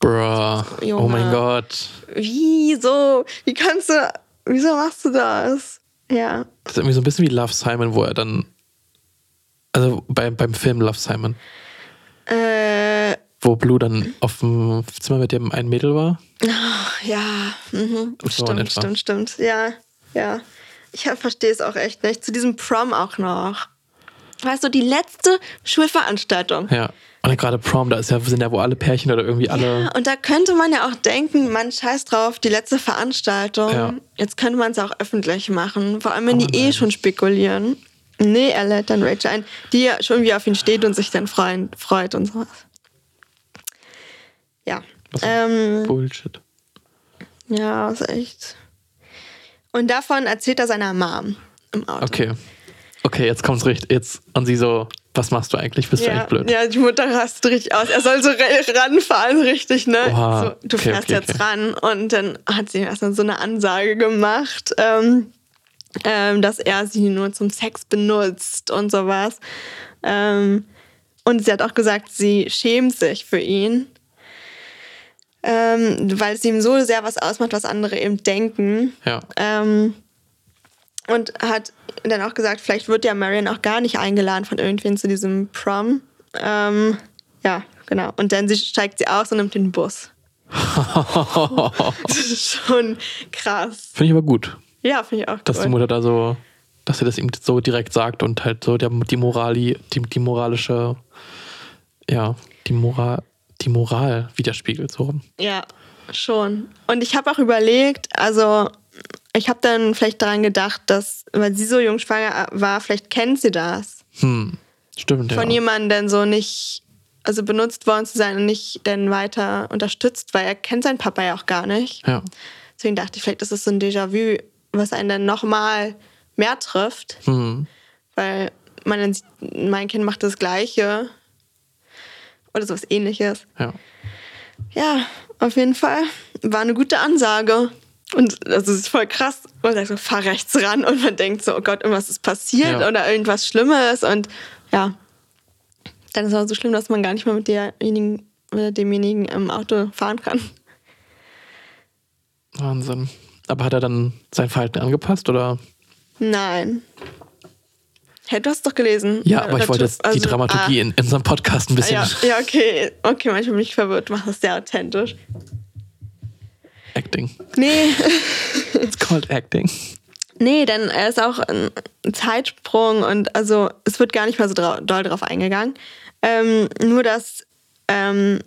Bruh. Junge. Oh mein Gott. Wieso? Wie kannst du. Wieso machst du das? Ja. Das ist irgendwie so ein bisschen wie Love Simon, wo er dann. Also bei, beim Film Love Simon, Äh, wo Blue dann auf dem Zimmer mit dem einen Mädel war. ja. Mhm. Stimmt, stimmt, stimmt. Ja, ja. Ich verstehe es auch echt nicht. Zu diesem Prom auch noch. Weißt du, die letzte Schulveranstaltung. Ja. Und gerade Prom, da ist ja, sind ja wohl alle Pärchen oder irgendwie alle. Ja, und da könnte man ja auch denken, man scheiß drauf, die letzte Veranstaltung. Ja. Jetzt könnte man es auch öffentlich machen. Vor allem, wenn Aber die eh nein. schon spekulieren. Nee, er lädt dann Rachel ein, die ja schon wie auf ihn steht und sich dann freuen, freut und sowas. Ja. Was Ähm, Bullshit. ja, ist echt. Und davon erzählt er seiner Mom im Auto. Okay. Okay, jetzt kommt's richtig. Jetzt und sie so, was machst du eigentlich? Bist du Ja, eigentlich blöd? ja, die Mutter rastet richtig aus. Er soll so re- ranfahren, richtig, ne? Oha. So, du Okay, fährst okay, jetzt okay. ran. Und dann hat sie erstmal so eine Ansage gemacht, ähm, ähm, dass er sie nur zum Sex benutzt und sowas. Ähm, und sie hat auch gesagt, sie schämt sich für ihn. Ähm, weil es ihm so sehr was ausmacht, was andere eben denken. Ja. Ähm, und hat dann auch gesagt, vielleicht wird ja Marion auch gar nicht eingeladen von irgendwen zu diesem Prom. Ähm, ja, genau. Und dann steigt sie aus und nimmt den Bus. das ist schon krass. Finde ich aber gut, Ja, finde ich auch dass die cool. Mutter da so, dass sie das ihm so direkt sagt und halt so der, die Morali, die, die moralische, ja, die Moral, die Moral widerspiegelt so. Ja, schon. Und ich habe auch überlegt, also ich habe dann vielleicht daran gedacht, dass, weil sie so jung schwanger war, vielleicht kennt sie das. Hm. Stimmt, von ja. jemandem so nicht, also benutzt worden zu sein und nicht dann weiter unterstützt, weil er kennt seinen Papa ja auch gar nicht. Ja. Deswegen dachte ich, vielleicht ist es so ein Déjà-vu, was einen dann nochmal mehr trifft, Hm. weil man dann sieht, mein Kind macht das Gleiche oder sowas ähnliches. Ja. Ja, auf jeden Fall war eine gute Ansage. Und das ist voll krass. Man sagt so, fahr rechts ran und man denkt so, oh Gott, irgendwas ist passiert Ja. oder irgendwas Schlimmes. Und ja, dann ist es auch so schlimm, dass man gar nicht mehr mit derjenigen oder demjenigen im Auto fahren kann. Wahnsinn. Aber hat er dann sein Verhalten angepasst oder? Nein. Hey, du hast doch gelesen. Ja, aber ich wollte jetzt die Also, Dramaturgie in, in unserem Podcast ein Ah, bisschen. ja, ja, okay. Okay, manchmal bin ich verwirrt. Du machst das sehr authentisch. Acting. Nee. It's called acting. Nee, denn er ist auch ein Zeitsprung und also es wird gar nicht mal so doll drauf eingegangen. Ähm, nur dass, ähm,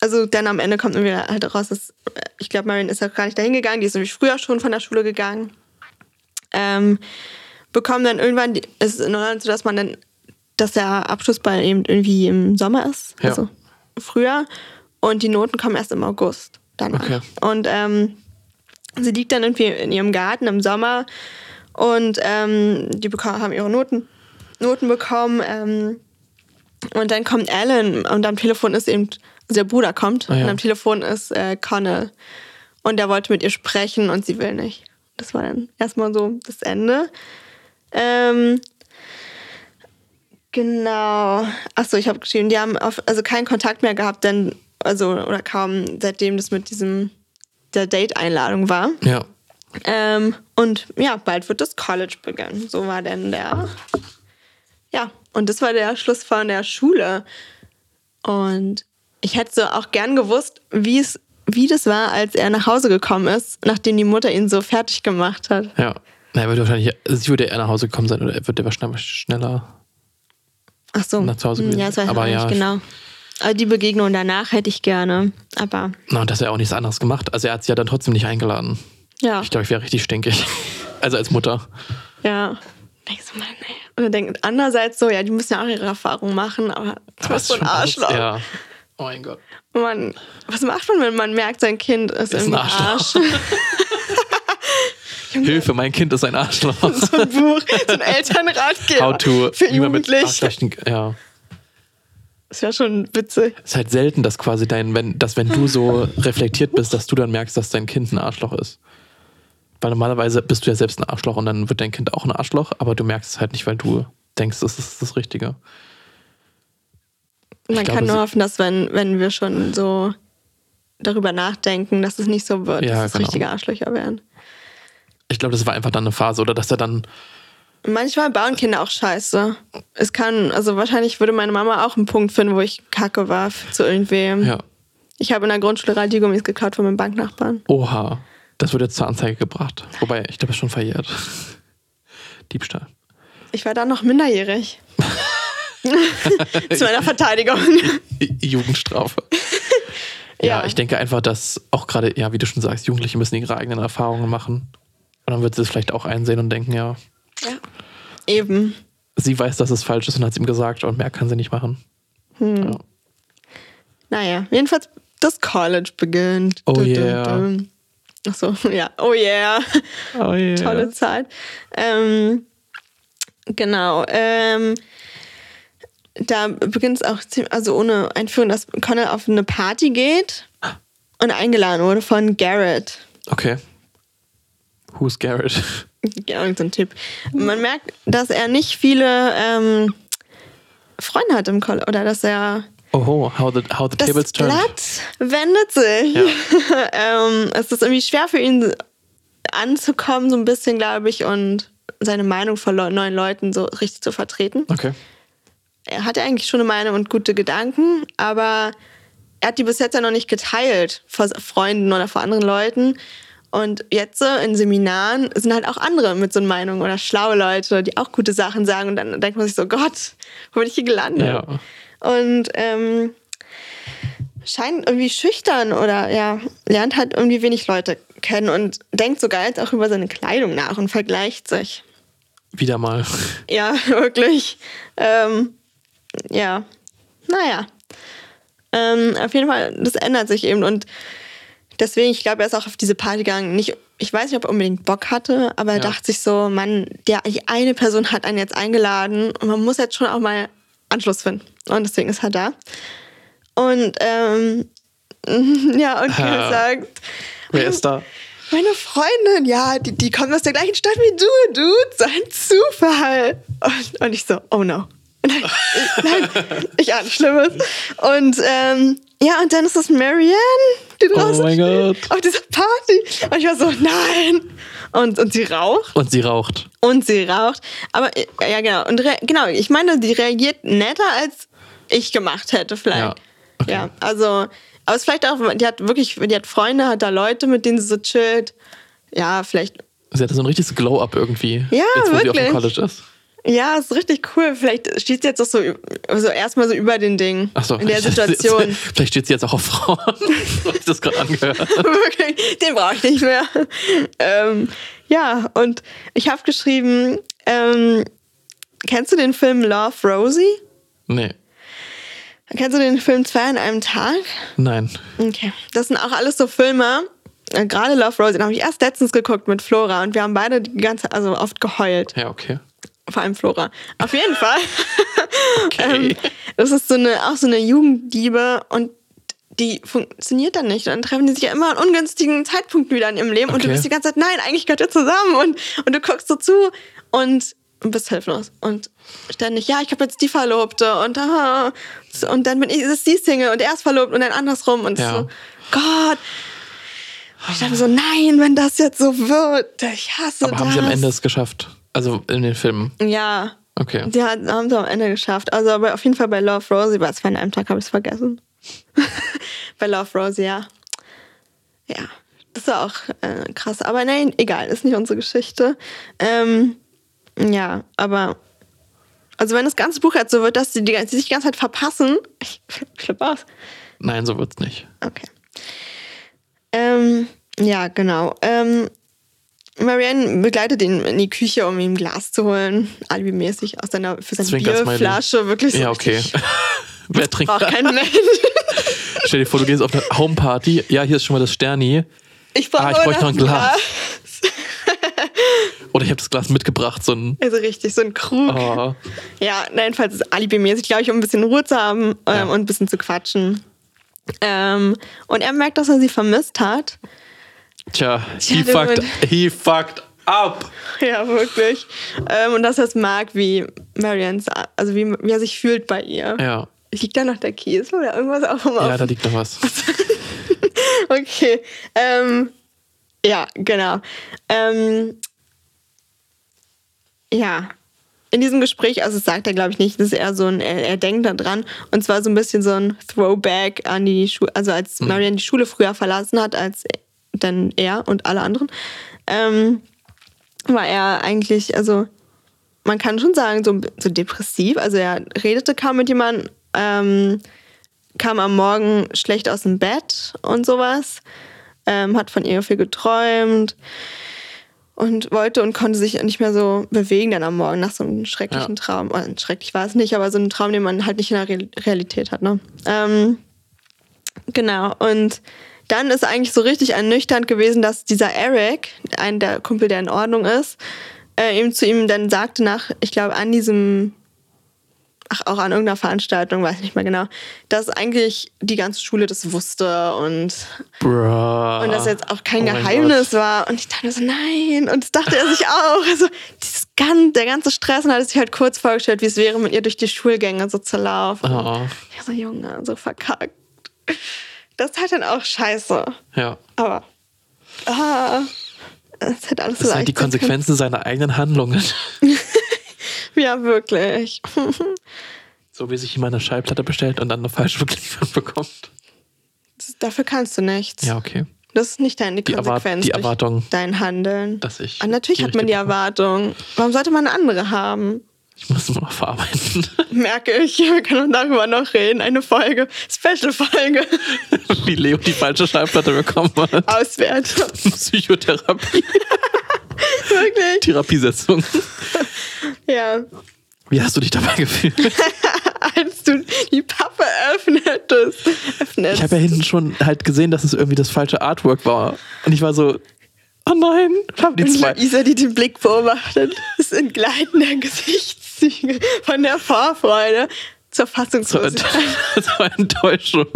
also dann am Ende kommt irgendwie halt raus, dass äh, ich glaube, Marion ist auch gar nicht dahin gegangen, die ist nämlich früher schon von der Schule gegangen. Ähm, bekommen dann irgendwann, die, es ist in Holland so, dass man dann, dass der Abschlussball eben irgendwie im Sommer ist, Ja. also früher und die Noten kommen erst im August danach. Okay. Und ähm, sie liegt dann irgendwie in ihrem Garten im Sommer und ähm, die beka- haben ihre Noten, Noten bekommen. Ähm, und dann kommt Alan und am Telefon ist eben, also der Bruder kommt Ah, ja. und am Telefon ist äh, Connell. Und der wollte mit ihr sprechen und sie will nicht. Das war dann erstmal so das Ende. Ähm, genau. Achso, ich habe geschrieben, die haben auf, also keinen Kontakt mehr gehabt, denn, also, oder kaum, seitdem das mit diesem, der Date-Einladung war. Ja. Ähm, und ja, bald wird das College beginnen. So war denn der. Ja, und das war der Schluss von der Schule. Und ich hätte so auch gern gewusst, wie es, wie das war, als er nach Hause gekommen ist, nachdem die Mutter ihn so fertig gemacht hat. Ja. Na, er würde wahrscheinlich, also sie würde eher nach Hause gekommen sein oder er würde wahrscheinlich schneller. Ach so. Nach zu Hause Hm, gewesen. Ja, das weiß ich Aber auch ja, nicht genau. Aber die Begegnung danach hätte ich gerne. Aber Na, und das hat er auch nichts anderes gemacht. Also er hat sie ja dann trotzdem nicht eingeladen. ja, Ich glaube, ich wäre richtig stinkig. Also als Mutter. ja. Denkst du mal, nee. Und dann denkt andererseits so, ja, die müssen ja auch ihre Erfahrung machen, aber du bist so ein alles- Arschloch. Ja. Oh mein Gott. Man, was macht man, wenn man merkt, sein Kind ist, Ist ein irgendwie ein Arsch? Hilfe, mein Kind ist ein Arschloch. so ein Buch, so ein Elternratgeber How to für wie man mit. Arschlöchern- ja. Das wäre schon witzig. Es ist halt selten, dass quasi dein, wenn, dass wenn du so reflektiert bist, dass du dann merkst, dass dein Kind ein Arschloch ist. Weil normalerweise bist du ja selbst ein Arschloch und dann wird dein Kind auch ein Arschloch, aber du merkst es halt nicht, weil du denkst, das ist das Richtige. Man glaube, kann nur hoffen, dass wenn, wenn wir schon so darüber nachdenken, dass es nicht so wird, Ja, dass es genau. richtige Arschlöcher werden. Ich glaube, das war einfach dann eine Phase oder dass er dann, Manchmal bauen Kinder auch Scheiße. Es kann, also wahrscheinlich würde meine Mama auch einen Punkt finden, wo ich kacke war zu irgendwem. ja, Ich habe in der Grundschule Radiergummis geklaut von meinem Banknachbarn. oha, das wird jetzt zur Anzeige gebracht. Wobei, ich glaube, es ist schon verjährt. Diebstahl. Ich war dann noch minderjährig. zu meiner Verteidigung. Jugendstrafe. Ja, Ja. ich denke einfach, dass auch gerade, ja, wie du schon sagst, Jugendliche müssen ihre eigenen Erfahrungen machen. Und dann wird sie es vielleicht auch einsehen und denken, ja, Ja. Eben. sie weiß, dass es falsch ist und hat es ihm gesagt und mehr kann sie nicht machen. Ja. Naja, jedenfalls das College beginnt. Oh Dun, dun, yeah. dun. Ach so, ja. Oh yeah. Oh yeah. Tolle Zeit. Ähm, genau. Ähm, da beginnt es auch, ziemlich- also ohne Einführung, dass Connor auf eine Party geht und eingeladen wurde von Garrett. Okay. Who's Garrett? Irgend so ein Typ. Man merkt, dass er nicht viele ähm, Freunde hat im College oder dass er Oh, how the, how the das tables turned. Blatt wendet sich. Ja. ähm, es ist irgendwie schwer für ihn anzukommen, so ein bisschen, glaube ich, und seine Meinung vor Leu- neuen Leuten so richtig zu vertreten. Okay. Er hatte eigentlich schon eine Meinung und gute Gedanken, aber er hat die bis jetzt ja noch nicht geteilt vor Freunden oder vor anderen Leuten. Und jetzt so in Seminaren sind halt auch andere mit so einer Meinung oder schlaue Leute, die auch gute Sachen sagen. Und dann denkt man sich so, Gott, wo bin ich hier gelandet? Ja. Und ähm, scheint irgendwie schüchtern oder ja, lernt halt irgendwie wenig Leute kennen und denkt sogar jetzt auch über seine Kleidung nach und vergleicht sich. Wieder mal. Ja, wirklich. Ähm, ja, naja. Ähm, auf jeden Fall, das ändert sich eben und deswegen, ich glaube, er ist auch auf diese Party gegangen. Nicht, ich weiß nicht, ob er unbedingt Bock hatte, aber er Ja. dachte sich so, Mann, der, die eine Person hat einen jetzt eingeladen und man muss jetzt schon auch mal Anschluss finden. Und deswegen ist er da. Und ähm, ja, und Ha. er sagt, Wer ist da? meine Freundin, ja, die, die kommt aus der gleichen Stadt wie du, Dude. So ein Zufall. Und, und ich so, oh no. Nein, nein, ich ahne Schlimmes. Und ähm, ja, und dann ist das Marianne, die draußen Oh mein steht, Gott. auf dieser Party. Und ich war so, nein. Und, und sie raucht. Und sie raucht. Und sie raucht. Aber äh, ja, genau. Und genau, ich meine, die reagiert netter, als ich gemacht hätte, vielleicht. Ja, okay. Ja, also, aber es ist vielleicht auch, die hat wirklich, die hat Freunde, hat da Leute, mit denen sie so chillt. Ja, vielleicht, Sie hatte so ein richtiges Glow-Up irgendwie. Ja, jetzt, wo sie auf dem wirklich. College ist. Ja, ist richtig cool. Vielleicht steht sie jetzt auch so, so erstmal so über den Ding. Ach so. In der Situation. Vielleicht steht sie jetzt auch auf Frauen. so ich das gerade angehört. Wirklich, den brauche ich nicht mehr. Ähm, ja, und ich habe geschrieben, ähm, kennst du den Film Love Rosie? Nee. Kennst du den Film Zwei an einem Tag? Nein. Okay. Das sind auch alles so Filme. äh, Gerade Love Rosie, den habe ich erst letztens geguckt mit Flora und wir haben beide die ganze, also oft geheult. Ja, okay. Vor allem Flora. Auf jeden Fall. Okay. ähm, das ist so eine, auch so eine Jugendliebe und die funktioniert dann nicht. Dann treffen die sich ja immer an ungünstigen Zeitpunkten wieder in ihrem Leben und du Okay. bist die ganze Zeit, nein, eigentlich gehört ihr zusammen und, und du guckst so zu und bist hilflos. Und ständig, ja, ich habe jetzt die Verlobte und, ah, und dann bin ich, ist die Single und er ist verlobt und dann andersrum und Ja. so, Gott. Und ich dachte so, nein, wenn das jetzt so wird, ich hasse Aber das. haben sie am Ende es geschafft? Also in den Filmen. Ja, Okay. die haben sie am Ende geschafft. Also aber auf jeden Fall bei Love Rosie, bei zwei an einem Tag habe ich es vergessen. bei Love Rosie, ja. Ja, das war auch äh, krass. Aber nein, egal, ist nicht unsere Geschichte. Ähm, ja, aber also wenn das ganze Buch jetzt so wird, dass sie, die, die sich die ganze Zeit verpassen, ich flippe aus. Nein, so wird's nicht. Okay. Ähm, ja, genau. Ähm, Marianne begleitet ihn in die Küche, um ihm ein Glas zu holen, alibimäßig aus seiner für seine. Bierflasche. Wirklich so Ja, okay. Wer trinkt Braucht kein Mensch. Stell dir vor, du gehst auf eine Homeparty. Ja, hier ist schon mal das Sterni. Ich brauche Ah, ich bräuchte noch ein Glas. Oder ich habe das Glas mitgebracht, so ein. Also richtig, so ein Krug. Oh. Ja, jedenfalls ist alibimäßig, glaube ich, um ein bisschen Ruhe zu haben ähm, Ja. und ein bisschen zu quatschen. Ähm, und er merkt, dass er sie vermisst hat. Tja, Tja, he fucked, he fucked up. Ja, wirklich. Ähm, und dass er es mag, wie Marian, also wie, wie er sich fühlt bei ihr. Ja, Liegt da noch der Kiesel oder irgendwas auf dem ja, da liegt noch was. Okay. Ähm, ja, genau. Ähm, ja. In diesem Gespräch, also das sagt er, glaube ich, nicht, das ist eher so ein, er, er denkt da dran. Und zwar so ein bisschen so ein Throwback an die Schule, also als Marian die Schule früher verlassen hat, als dann er und alle anderen, ähm, war er eigentlich, also man kann schon sagen, so, so depressiv. Also er redete kaum mit jemandem, ähm, kam am Morgen schlecht aus dem Bett und sowas, ähm, hat von ihr viel geträumt und wollte und konnte sich nicht mehr so bewegen dann am Morgen nach so einem schrecklichen Ja. Traum. Oder, schrecklich war es nicht, aber so ein Traum, den man halt nicht in der Re Realität hat. Ne? Ähm, genau, und dann ist eigentlich so richtig ernüchternd gewesen, dass dieser Eric, ein der Kumpel, der in Ordnung ist, äh, ihm zu ihm dann sagte nach, ich glaube, an diesem, ach, auch an irgendeiner Veranstaltung, weiß nicht mehr genau, dass eigentlich die ganze Schule das wusste und, Bruh. und das jetzt auch kein Oh Geheimnis war. Und ich dachte so, nein. Und das dachte er sich auch. Also dieses gan der ganze Stress und hat sich halt kurz vorgestellt, wie es wäre, mit ihr durch die Schulgänge so zu laufen. Oh, Ich so, Junge, so verkackt. Das ist halt dann auch scheiße. ja. Aber, ah, das hätte alles Das sind halt die sein können. Konsequenzen seiner eigenen Handlungen. Ja, wirklich. So wie sich jemand eine Schallplatte bestellt und dann eine falsche Verkliefung bekommt. Das, dafür kannst du nichts. Ja, okay. Das ist nicht deine Die Konsequenz. die Erwartung. Dein Handeln. Dass ich Ah, natürlich hat man die Erwartung. Warum sollte man eine andere haben? Ich muss immer noch verarbeiten. Merke ich. Wir können darüber noch reden. Eine Folge. Special-Folge. wie Leo die falsche Schallplatte bekommen hat. Auswertung. Psychotherapie, Wirklich. Therapiesetzung. Ja. Wie hast du dich dabei gefühlt? Als du die Pappe öffnetest. Öffnest. Ich habe ja hinten schon halt gesehen, dass es irgendwie das falsche Artwork war. Und ich war so, oh nein, haben die Und zwei. Luisa, die den Blick beobachtet, ist in gleitender Gesichtszüge von der Vorfreude zur Fassungslosigkeit. eine Enttäuschung.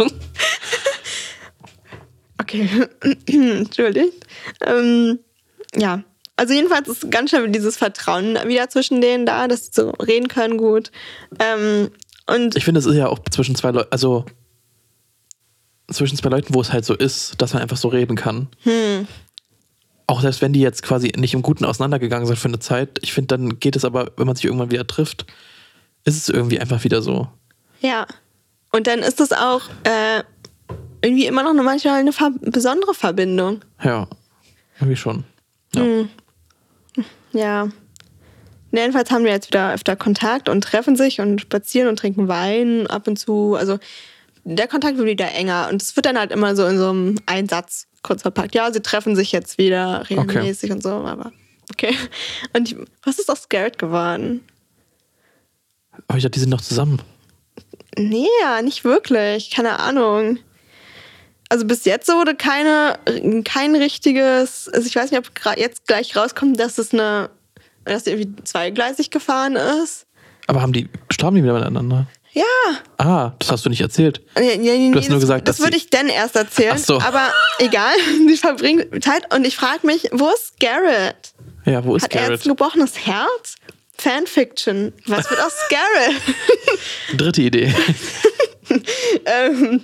Okay, entschuldigt. Ähm, ja, also jedenfalls ist ganz schnell dieses Vertrauen wieder zwischen denen da, dass sie so reden können gut. Ähm, und Ich finde, es ist ja auch zwischen zwei Leuten, also zwischen zwei Leuten, wo es halt so ist, dass man einfach so reden kann. Hm. Auch selbst wenn die jetzt quasi nicht im Guten auseinandergegangen sind für eine Zeit, ich finde, dann geht es aber, wenn man sich irgendwann wieder trifft, ist es irgendwie einfach wieder so. ja, und dann ist es auch äh, irgendwie immer noch manchmal eine ver besondere Verbindung. Ja, irgendwie schon. Ja. Hm. Ja. Jedenfalls haben wir jetzt wieder öfter Kontakt und treffen sich und spazieren und trinken Wein ab und zu. Also der Kontakt wird wieder enger und es wird dann halt immer so in so einem Einsatz kurz verpackt. Ja, sie treffen sich jetzt wieder regelmäßig und so, aber okay. Und ich, was ist aus Garrett geworden? Aber ich dachte, die sind noch zusammen. Nee, ja, nicht wirklich. Keine Ahnung. Also bis jetzt wurde keine, kein richtiges, also ich weiß nicht, ob jetzt gleich rauskommt, dass es eine, dass irgendwie zweigleisig gefahren ist. Aber haben die, starben die wieder miteinander? Ja. Ah, das hast du nicht erzählt. Nee, nee, nee, Du hast nur das, gesagt, das würde ich dann erst erzählen. Ach so. Aber egal, sie verbringen Zeit und ich frage mich, wo ist Garrett? Ja, wo ist Hat er Garrett? jetzt ein gebrochenes Herz? Fanfiction. Was wird aus Garrett? Dritte Idee. ähm,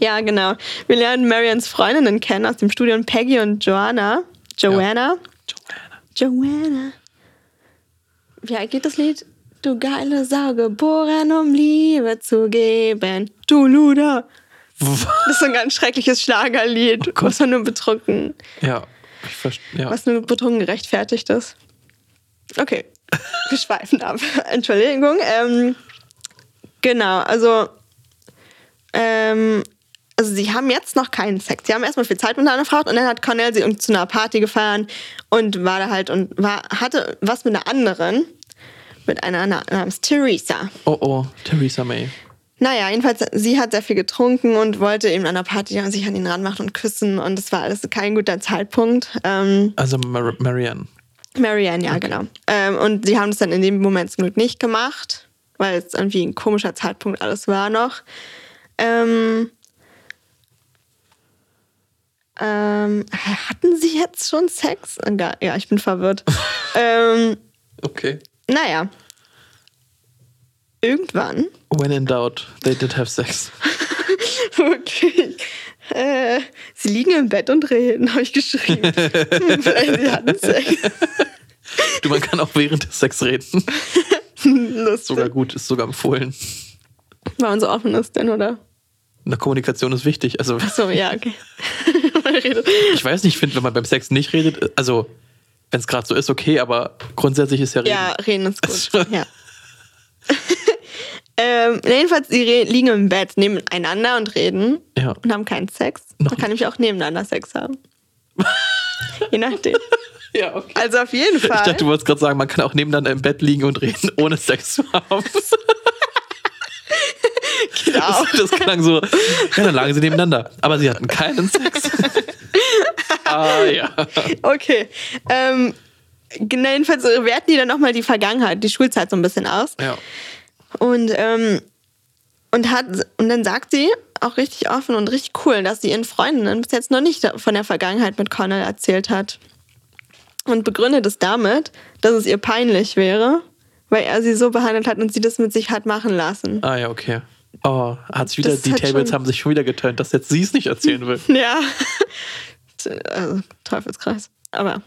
ja, genau. Wir lernen Marians Freundinnen kennen aus dem Studium Peggy und Joanna. Joanna. Joanna. Wie alt geht das Lied? Du geile Sau, geboren, um Liebe zu geben. Du Luder. Das ist so ein ganz schreckliches Schlagerlied, Oh was man nur betrunken, ja, ich verstehe. Ja. was nur betrunken gerechtfertigt ist. Okay, wir schweifen ab. Entschuldigung. Ähm, genau, also, ähm, also sie haben jetzt noch keinen Sex. Sie haben erstmal viel Zeit miteinander verbracht und dann hat Cornell sie zu einer Party gefahren und war da halt und war, hatte was mit einer anderen, mit einer na- namens Theresa. Oh oh, Theresa May. Naja, jedenfalls, sie hat sehr viel getrunken und wollte eben an der Party sich an ihn ranmachen und küssen und das war alles kein guter Zeitpunkt. Ähm, Also Mar Marianne. Marianne, ja, genau. Ähm, und sie haben das dann in dem Moment zum Glück nicht gemacht, weil es irgendwie ein komischer Zeitpunkt alles war noch. Ähm, ähm, hatten sie jetzt schon Sex? Ja, ich bin verwirrt. ähm, Okay. Naja. Irgendwann. When in doubt, they did have sex. Wirklich. Äh, sie liegen im Bett und reden, habe ich geschrieben. Vielleicht sie hatten Sex. Du, man kann auch während des Sex reden. Lustig. Sogar gut, ist sogar empfohlen. Man so offen ist, denn, oder? Eine Kommunikation ist wichtig. Also, So, ja, okay. ich weiß nicht, ich finde, wenn man beim Sex nicht redet, also, wenn es gerade so ist, okay, aber grundsätzlich ist ja reden. Ja, reden ist gut. Ja. ähm, jedenfalls, sie liegen im Bett nebeneinander und reden Ja. und haben keinen Sex. Man kann nämlich auch nebeneinander Sex haben. Je nachdem. Ja, okay. Also auf jeden Ich Fall. dachte, du wolltest gerade sagen, man kann auch nebeneinander im Bett liegen und reden, ohne Sex zu haben. genau. Das klang so, ja, dann lagen sie nebeneinander. Aber sie hatten keinen Sex. Ah, ja. Okay. Ähm, genau, jedenfalls werten die dann nochmal die Vergangenheit, die Schulzeit so ein bisschen aus. Ja. Und, ähm, und, hat, und dann sagt sie auch richtig offen und richtig cool, dass sie ihren Freundinnen bis jetzt noch nicht von der Vergangenheit mit Connell erzählt hat. Und begründet es damit, dass es ihr peinlich wäre, weil er sie so behandelt hat und sie das mit sich hat machen lassen. Ah, ja, okay. Oh, hat sich wieder, Das die Tables haben sich schon wieder geturnt, dass jetzt sie es nicht erzählen will. Ja. Also, Teufelskreis. Aber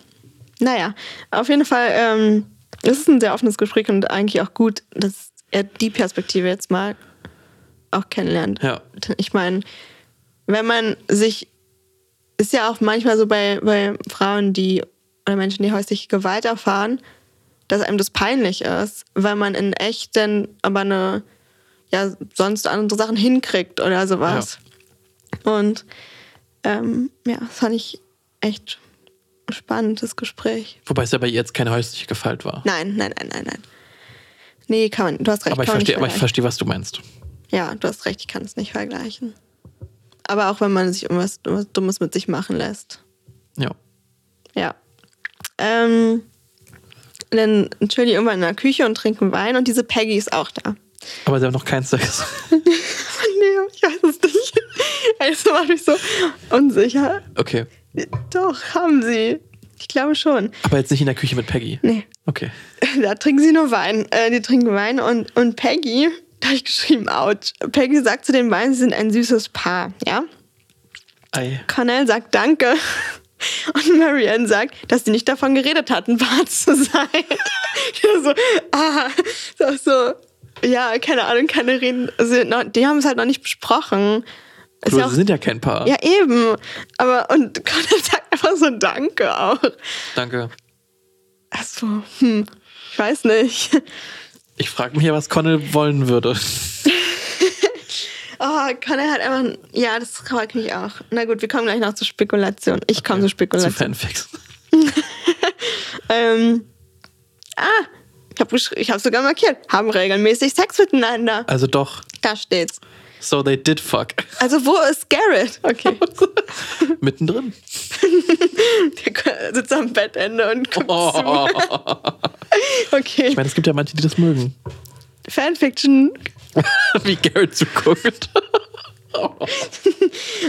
naja, auf jeden Fall, ähm, es ist ein sehr offenes Gespräch und eigentlich auch gut, dass er die Perspektive jetzt mal auch kennenlernt. Ja. Ich meine, wenn man sich, ist ja auch manchmal so bei, bei Frauen, die oder Menschen, die häusliche Gewalt erfahren, dass einem das peinlich ist, weil man in echt dann aber eine, ja, sonst andere Sachen hinkriegt oder sowas. Und ähm, ja, das fand ich echt ein spannendes Gespräch. Wobei es ja bei ihr jetzt keine häusliche Gewalt war. Nein, nein, nein, nein, nein. Nee, kann man, du hast recht. aber ich verstehe, aber ich verstehe, was du meinst. Ja, du hast recht, ich kann es nicht vergleichen. Aber auch wenn man sich irgendwas irgendwas Dummes mit sich machen lässt. Ja. Ja. Ähm, dann chillen die irgendwann in der Küche und trinken Wein und diese Peggy ist auch da. Aber sie haben noch keinen Sex. nee, ich weiß es nicht. Es macht mich so unsicher. Okay. Doch, haben sie. Ich glaube schon. Aber jetzt nicht in der Küche mit Peggy. Nee. Okay. Da trinken sie nur Wein. Äh, die trinken Wein und, und Peggy, da habe ich geschrieben, ouch. Peggy sagt zu den beiden, sie sind ein süßes Paar, ja? Ei. Cornell sagt Danke. Und Marianne sagt, dass sie nicht davon geredet hatten, wahr zu sein. Ja, so, ah, das so, ja, keine Ahnung, keine Reden. Also, die haben es halt noch nicht besprochen. Du, ja, auch, sie sind ja kein Paar. ja, eben. Aber, und Cornell sagt einfach so Danke auch. Danke. Achso, hm, ich weiß nicht. Ich frage mich ja, was Connell wollen würde. Oh, Connell hat einfach. Ja, das freut mich auch. Na gut, wir kommen gleich noch zur Spekulation. Ich komme zur Zu Spekulation. Fanfics. Ähm, ah, ich habe ich hab sogar markiert. Haben regelmäßig Sex miteinander. Also doch. Da steht's. So they did fuck. Also, wo ist Garrett? Okay. Mittendrin. Der sitzt am Bettende und guckt Oh. zu. Okay. Ich meine, es gibt ja manche, die das mögen. Fanfiction. Wie Garrett zuguckt.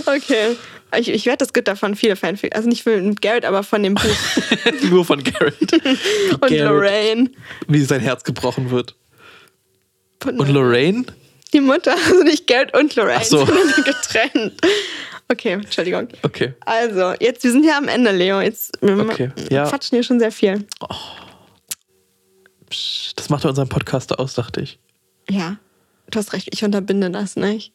Okay. Ich, ich werde das gut davon viele Fanfiction. Also nicht mit Garrett, aber von dem Buch. Nur von Garrett. Wie Und Garrett, Lorraine. Wie sein Herz gebrochen wird. Von Und Lorraine? Die Mutter, also nicht Garrett und Lorraine, Ach so. sondern getrennt. Okay, Entschuldigung. Okay. Also, jetzt, wir sind hier am Ende, Leo. Jetzt wir Okay, ja. quatschen hier schon sehr viel. Psch, Das macht ja unseren Podcaster aus, dachte ich. Ja, du hast recht, ich unterbinde das nicht.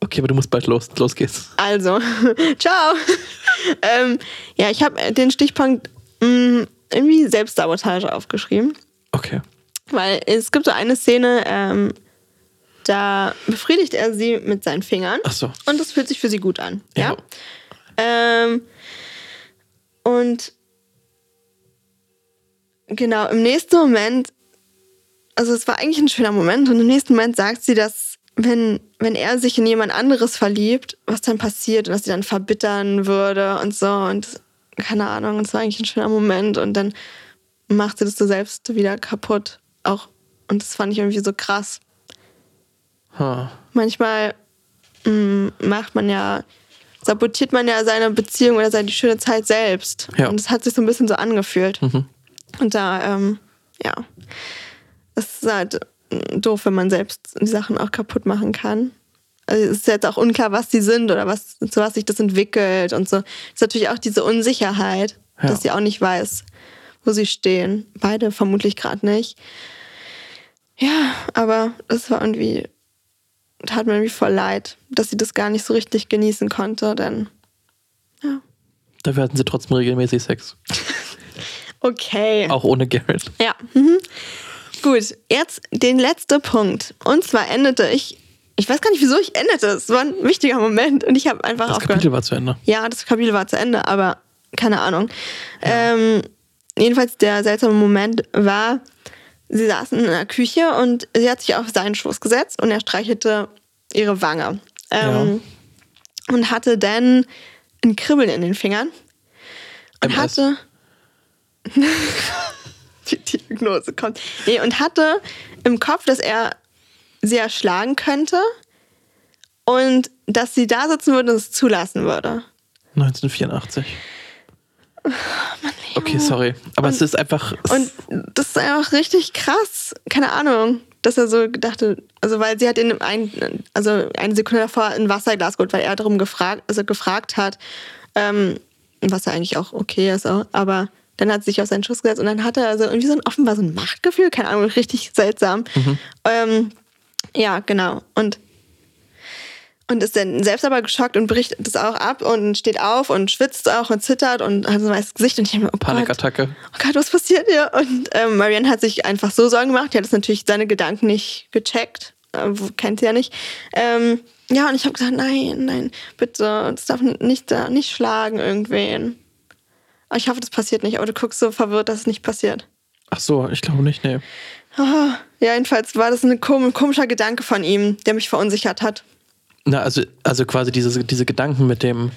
Okay, aber du musst bald los. Los geht's. Also, ciao. ähm, ja, ich habe den Stichpunkt mh, irgendwie Selbstsabotage aufgeschrieben. Okay. Weil es gibt so eine Szene, ähm, da befriedigt er sie mit seinen Fingern. Ach so. Und das fühlt sich für sie gut an. Ja. Ja. Ähm, und genau, im nächsten Moment, also es war eigentlich ein schöner Moment, und im nächsten Moment sagt sie, dass wenn, wenn er sich in jemand anderes verliebt, was dann passiert und dass sie dann verbittern würde und so. Und keine Ahnung, es war eigentlich ein schöner Moment und dann macht sie das so selbst wieder kaputt. Auch, und das fand ich irgendwie so krass. Huh. Manchmal mm, macht man ja, sabotiert man ja seine Beziehung oder seine schöne Zeit selbst. Ja. Und es hat sich so ein bisschen so angefühlt. Mhm. Und da, ähm, ja, es ist halt mm, doof, wenn man selbst die Sachen auch kaputt machen kann. Also es ist jetzt auch unklar, was die sind oder was, zu was sich das entwickelt und so. Es ist natürlich auch diese Unsicherheit, Ja. dass sie auch nicht weiß, wo sie stehen. Beide vermutlich gerade nicht. Ja, aber es war irgendwie, tat mir irgendwie voll leid, dass sie das gar nicht so richtig genießen konnte, denn ja. Dafür hatten sie trotzdem regelmäßig Sex. Okay. Auch ohne Garrett. Ja. Mhm. Gut, jetzt den letzten Punkt. Und zwar endete ich, ich weiß gar nicht, wieso ich endete. Es war ein wichtiger Moment und ich habe einfach Das aufgehört. Kapitel war zu Ende. Ja, das Kapitel war zu Ende, aber keine Ahnung. Ähm, jedenfalls der seltsame Moment war, sie saßen in der Küche und sie hat sich auf seinen Schoß gesetzt und er streichelte ihre Wange. Ähm, Und hatte dann ein Kribbeln in den Fingern. Und MS. hatte. Die Diagnose kommt. Nee, und hatte im Kopf, dass er sie erschlagen könnte und dass sie da sitzen würde und es zulassen würde. 1984. Okay, sorry. Aber es ist einfach. Und das ist einfach richtig krass. Keine Ahnung, dass er so dachte, also weil sie hat in ein, also eine Sekunde davor ein Wasserglas geholt, weil er darum gefragt, also gefragt hat, ähm, was ja eigentlich auch okay ist, auch, aber dann hat sie sich auf seinen Schuss gesetzt und dann hatte er also irgendwie so ein offenbar so ein Machtgefühl, keine Ahnung, richtig seltsam. Ähm, ja, genau. Und und ist dann selbst aber geschockt und bricht das auch ab und steht auf und schwitzt auch und zittert und hat so ein weißes Gesicht und ich denke mir, oh Gott, Panikattacke. oh Gott, was passiert hier? Und ähm, Marianne hat sich einfach so Sorgen gemacht. Die hat das natürlich seine Gedanken nicht gecheckt. Äh, kennt sie ja nicht. Ähm, ja, und ich habe gesagt, nein, nein, bitte, das darf nicht, da, nicht schlagen irgendwen. Aber ich hoffe, das passiert nicht. Aber du guckst so verwirrt, dass es nicht passiert. Ach so, ich glaube nicht, nee. Ah, ja, jedenfalls war das ein kom komischer Gedanke von ihm, der mich verunsichert hat. Na, also, also quasi diese, diese Gedanken mit dem.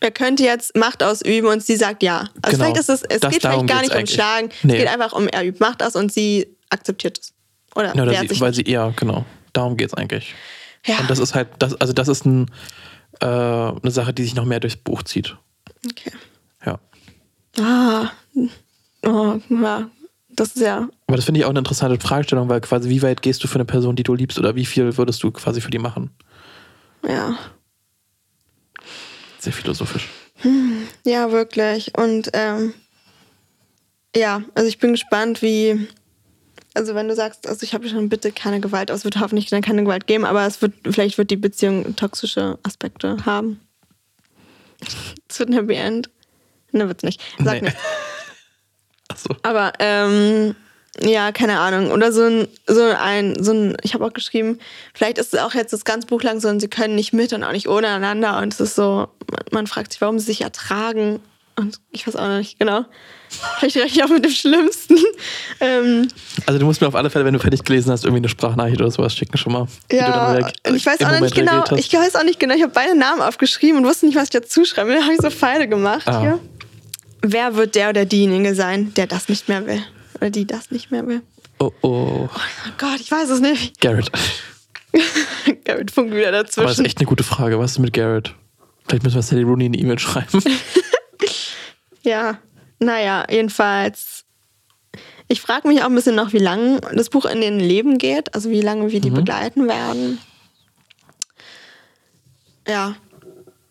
Er könnte jetzt Macht ausüben und sie sagt ja. Also Genau. vielleicht ist es, es Das- geht vielleicht gar nicht um. Schlagen. Nee. Es geht einfach um, er übt Macht aus und sie akzeptiert es. Oder, Ja, oder sie, sich weil sie eher, genau. Darum geht's eigentlich. Ja. Und das ist halt, das, also das ist ein, äh, eine Sache, die sich noch mehr durchs Buch zieht. Okay. Ja. Ah. Oh, ja. Das ist ja. Aber das finde ich auch eine interessante Fragestellung, weil quasi, wie weit gehst du für eine Person, die du liebst, oder wie viel würdest du quasi für die machen? Ja. Sehr philosophisch. Ja, wirklich. Und ähm, ja, also ich bin gespannt, wie. Also wenn du sagst, also ich habe schon bitte keine Gewalt, aber es wird hoffentlich dann keine Gewalt geben, aber es wird, vielleicht wird die Beziehung toxische Aspekte haben. Es wird ein Happy End. Ne, wird's nicht. Sag Nee. nicht. Achso. Aber ähm, ja, keine Ahnung. Oder so ein, so ein, so ein, ich habe auch geschrieben, vielleicht ist es auch jetzt das ganze Buch lang so, und sie können nicht mit und auch nicht ohne einander. Und es ist so, man, man fragt sich, warum sie sich ertragen. Und ich weiß auch noch nicht genau. Vielleicht rechne ich auch mit dem Schlimmsten. ähm, Also du musst mir auf alle Fälle, wenn du fertig gelesen hast, irgendwie eine Sprachnachricht oder sowas schicken schon mal. ja, und ich weiß auch nicht genau, ich weiß auch nicht genau, ich habe beide Namen aufgeschrieben und wusste nicht, was ich dazu schreibe. Da habe ich so Pfeile gemacht Ah. hier. Wer wird der oder diejenige sein, der das nicht mehr will? Oder die das nicht mehr will? Oh, oh. Oh Gott, ich weiß es nicht. Garrett. Garrett funkt wieder Aber das ist dazwischen. echt eine gute Frage. Was ist mit Garrett? Vielleicht müssen wir Sally Rooney eine E-Mail schreiben. Ja, naja, jedenfalls. Ich frage mich auch ein bisschen noch, wie lange das Buch in den Leben geht, also wie lange wir die begleiten werden. Ja,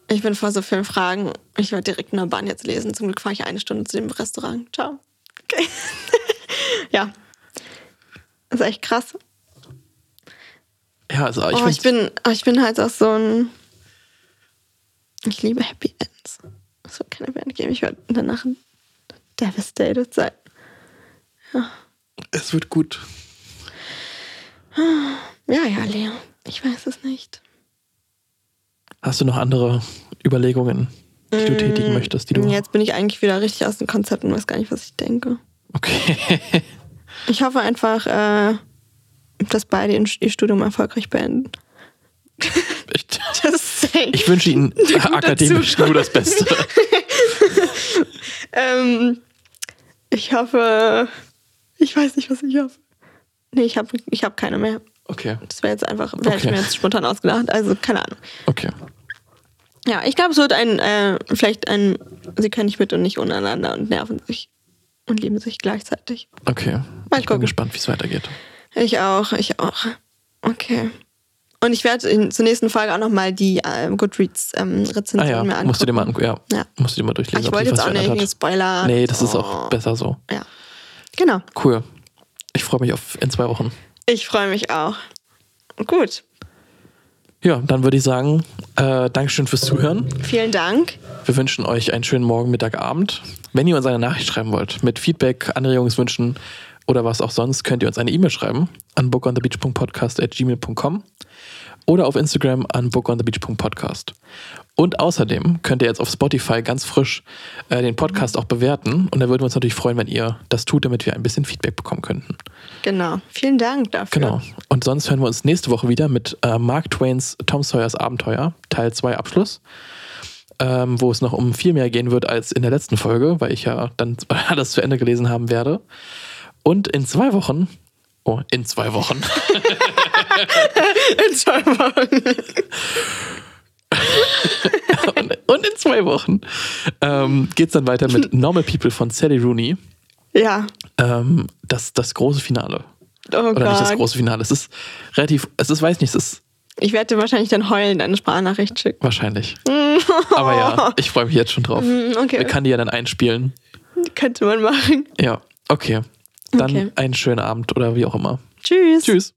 ich bin vor so vielen Fragen. Ich werde direkt in der Bahn jetzt lesen. Zum Glück fahre ich eine Stunde zu dem Restaurant. Ciao. Okay. ja. Das ist echt krass. ja, also ich, oh, ich, bin, oh, ich bin halt auch so ein. Ich liebe Happy Ends. Es wird keine End geben. Ich werde danach devastated sein. es wird gut. Ja, ja, Lea. Ich weiß es nicht. Hast du noch andere Überlegungen, die du tätigen möchtest, die du. Jetzt bin ich eigentlich wieder richtig aus dem Konzept und weiß gar nicht, was ich denke. Okay. Ich hoffe einfach, äh, dass beide ihr Studium erfolgreich beenden. Safe. Ich wünsche Ihnen akademisch nur das Beste. Ähm, ich hoffe. Ich weiß nicht, was ich hoffe. Nee, ich habe ich hab keine mehr. Okay. Das wäre jetzt einfach, wäre ich Okay. mir jetzt spontan ausgedacht. Also, keine Ahnung. Okay. Ja, ich glaube, es wird ein, äh, vielleicht ein, sie können nicht mit und nicht untereinander und nerven sich und lieben sich gleichzeitig. Okay. Mal ich bin gucken. gespannt, wie es weitergeht. Ich auch, ich auch. Okay. Und ich werde in- zur nächsten Folge auch nochmal die ähm, Goodreads-Rezension Ah ja, mir angucken. musst du dir mal angucken. Ja. Ja. Musst du dir mal durchlesen. ich wollte jetzt auch nicht Spoiler. Nee, das ist Oh. auch besser so. Ja. Genau. Cool. Ich freue mich auf in zwei Wochen. Ich freue mich auch. Gut. Ja, dann würde ich sagen, äh, Dankeschön fürs Zuhören. Vielen Dank. Wir wünschen euch einen schönen Morgen, Mittag, Abend. Wenn ihr uns eine Nachricht schreiben wollt, mit Feedback, Anregungswünschen oder was auch sonst, könnt ihr uns eine E-Mail schreiben an bookonthebeach.podcast.gmail.com oder auf Instagram an bookonthebeach.podcast. Und außerdem könnt ihr jetzt auf Spotify ganz frisch äh, den Podcast auch bewerten. Und da würden wir uns natürlich freuen, wenn ihr das tut, damit wir ein bisschen Feedback bekommen könnten. Genau. Vielen Dank dafür. Genau. Und sonst hören wir uns nächste Woche wieder mit äh, Mark Twains Tom Sawyers Abenteuer, Teil 2 Abschluss. Ähm, wo es noch um viel mehr gehen wird als in der letzten Folge, weil ich ja dann alles zu Ende gelesen haben werde. Und in zwei Wochen, oh, in zwei Wochen, In zwei Wochen. und, in zwei Wochen ähm, geht es dann weiter mit Normal People von Sally Rooney. Ja. Ähm, das, das große Finale. Oh Oder nicht das Gott. große Finale. Es ist relativ, es ist, weiß nicht, es ist Ich werde dir wahrscheinlich dann heulend eine Sprachnachricht schicken. wahrscheinlich. Aber ja, ich freue mich jetzt schon drauf. Mm, okay. Wir kann die ja dann einspielen. Könnte man machen. Ja, okay. Dann Okay. einen schönen Abend oder wie auch immer. Tschüss. Tschüss.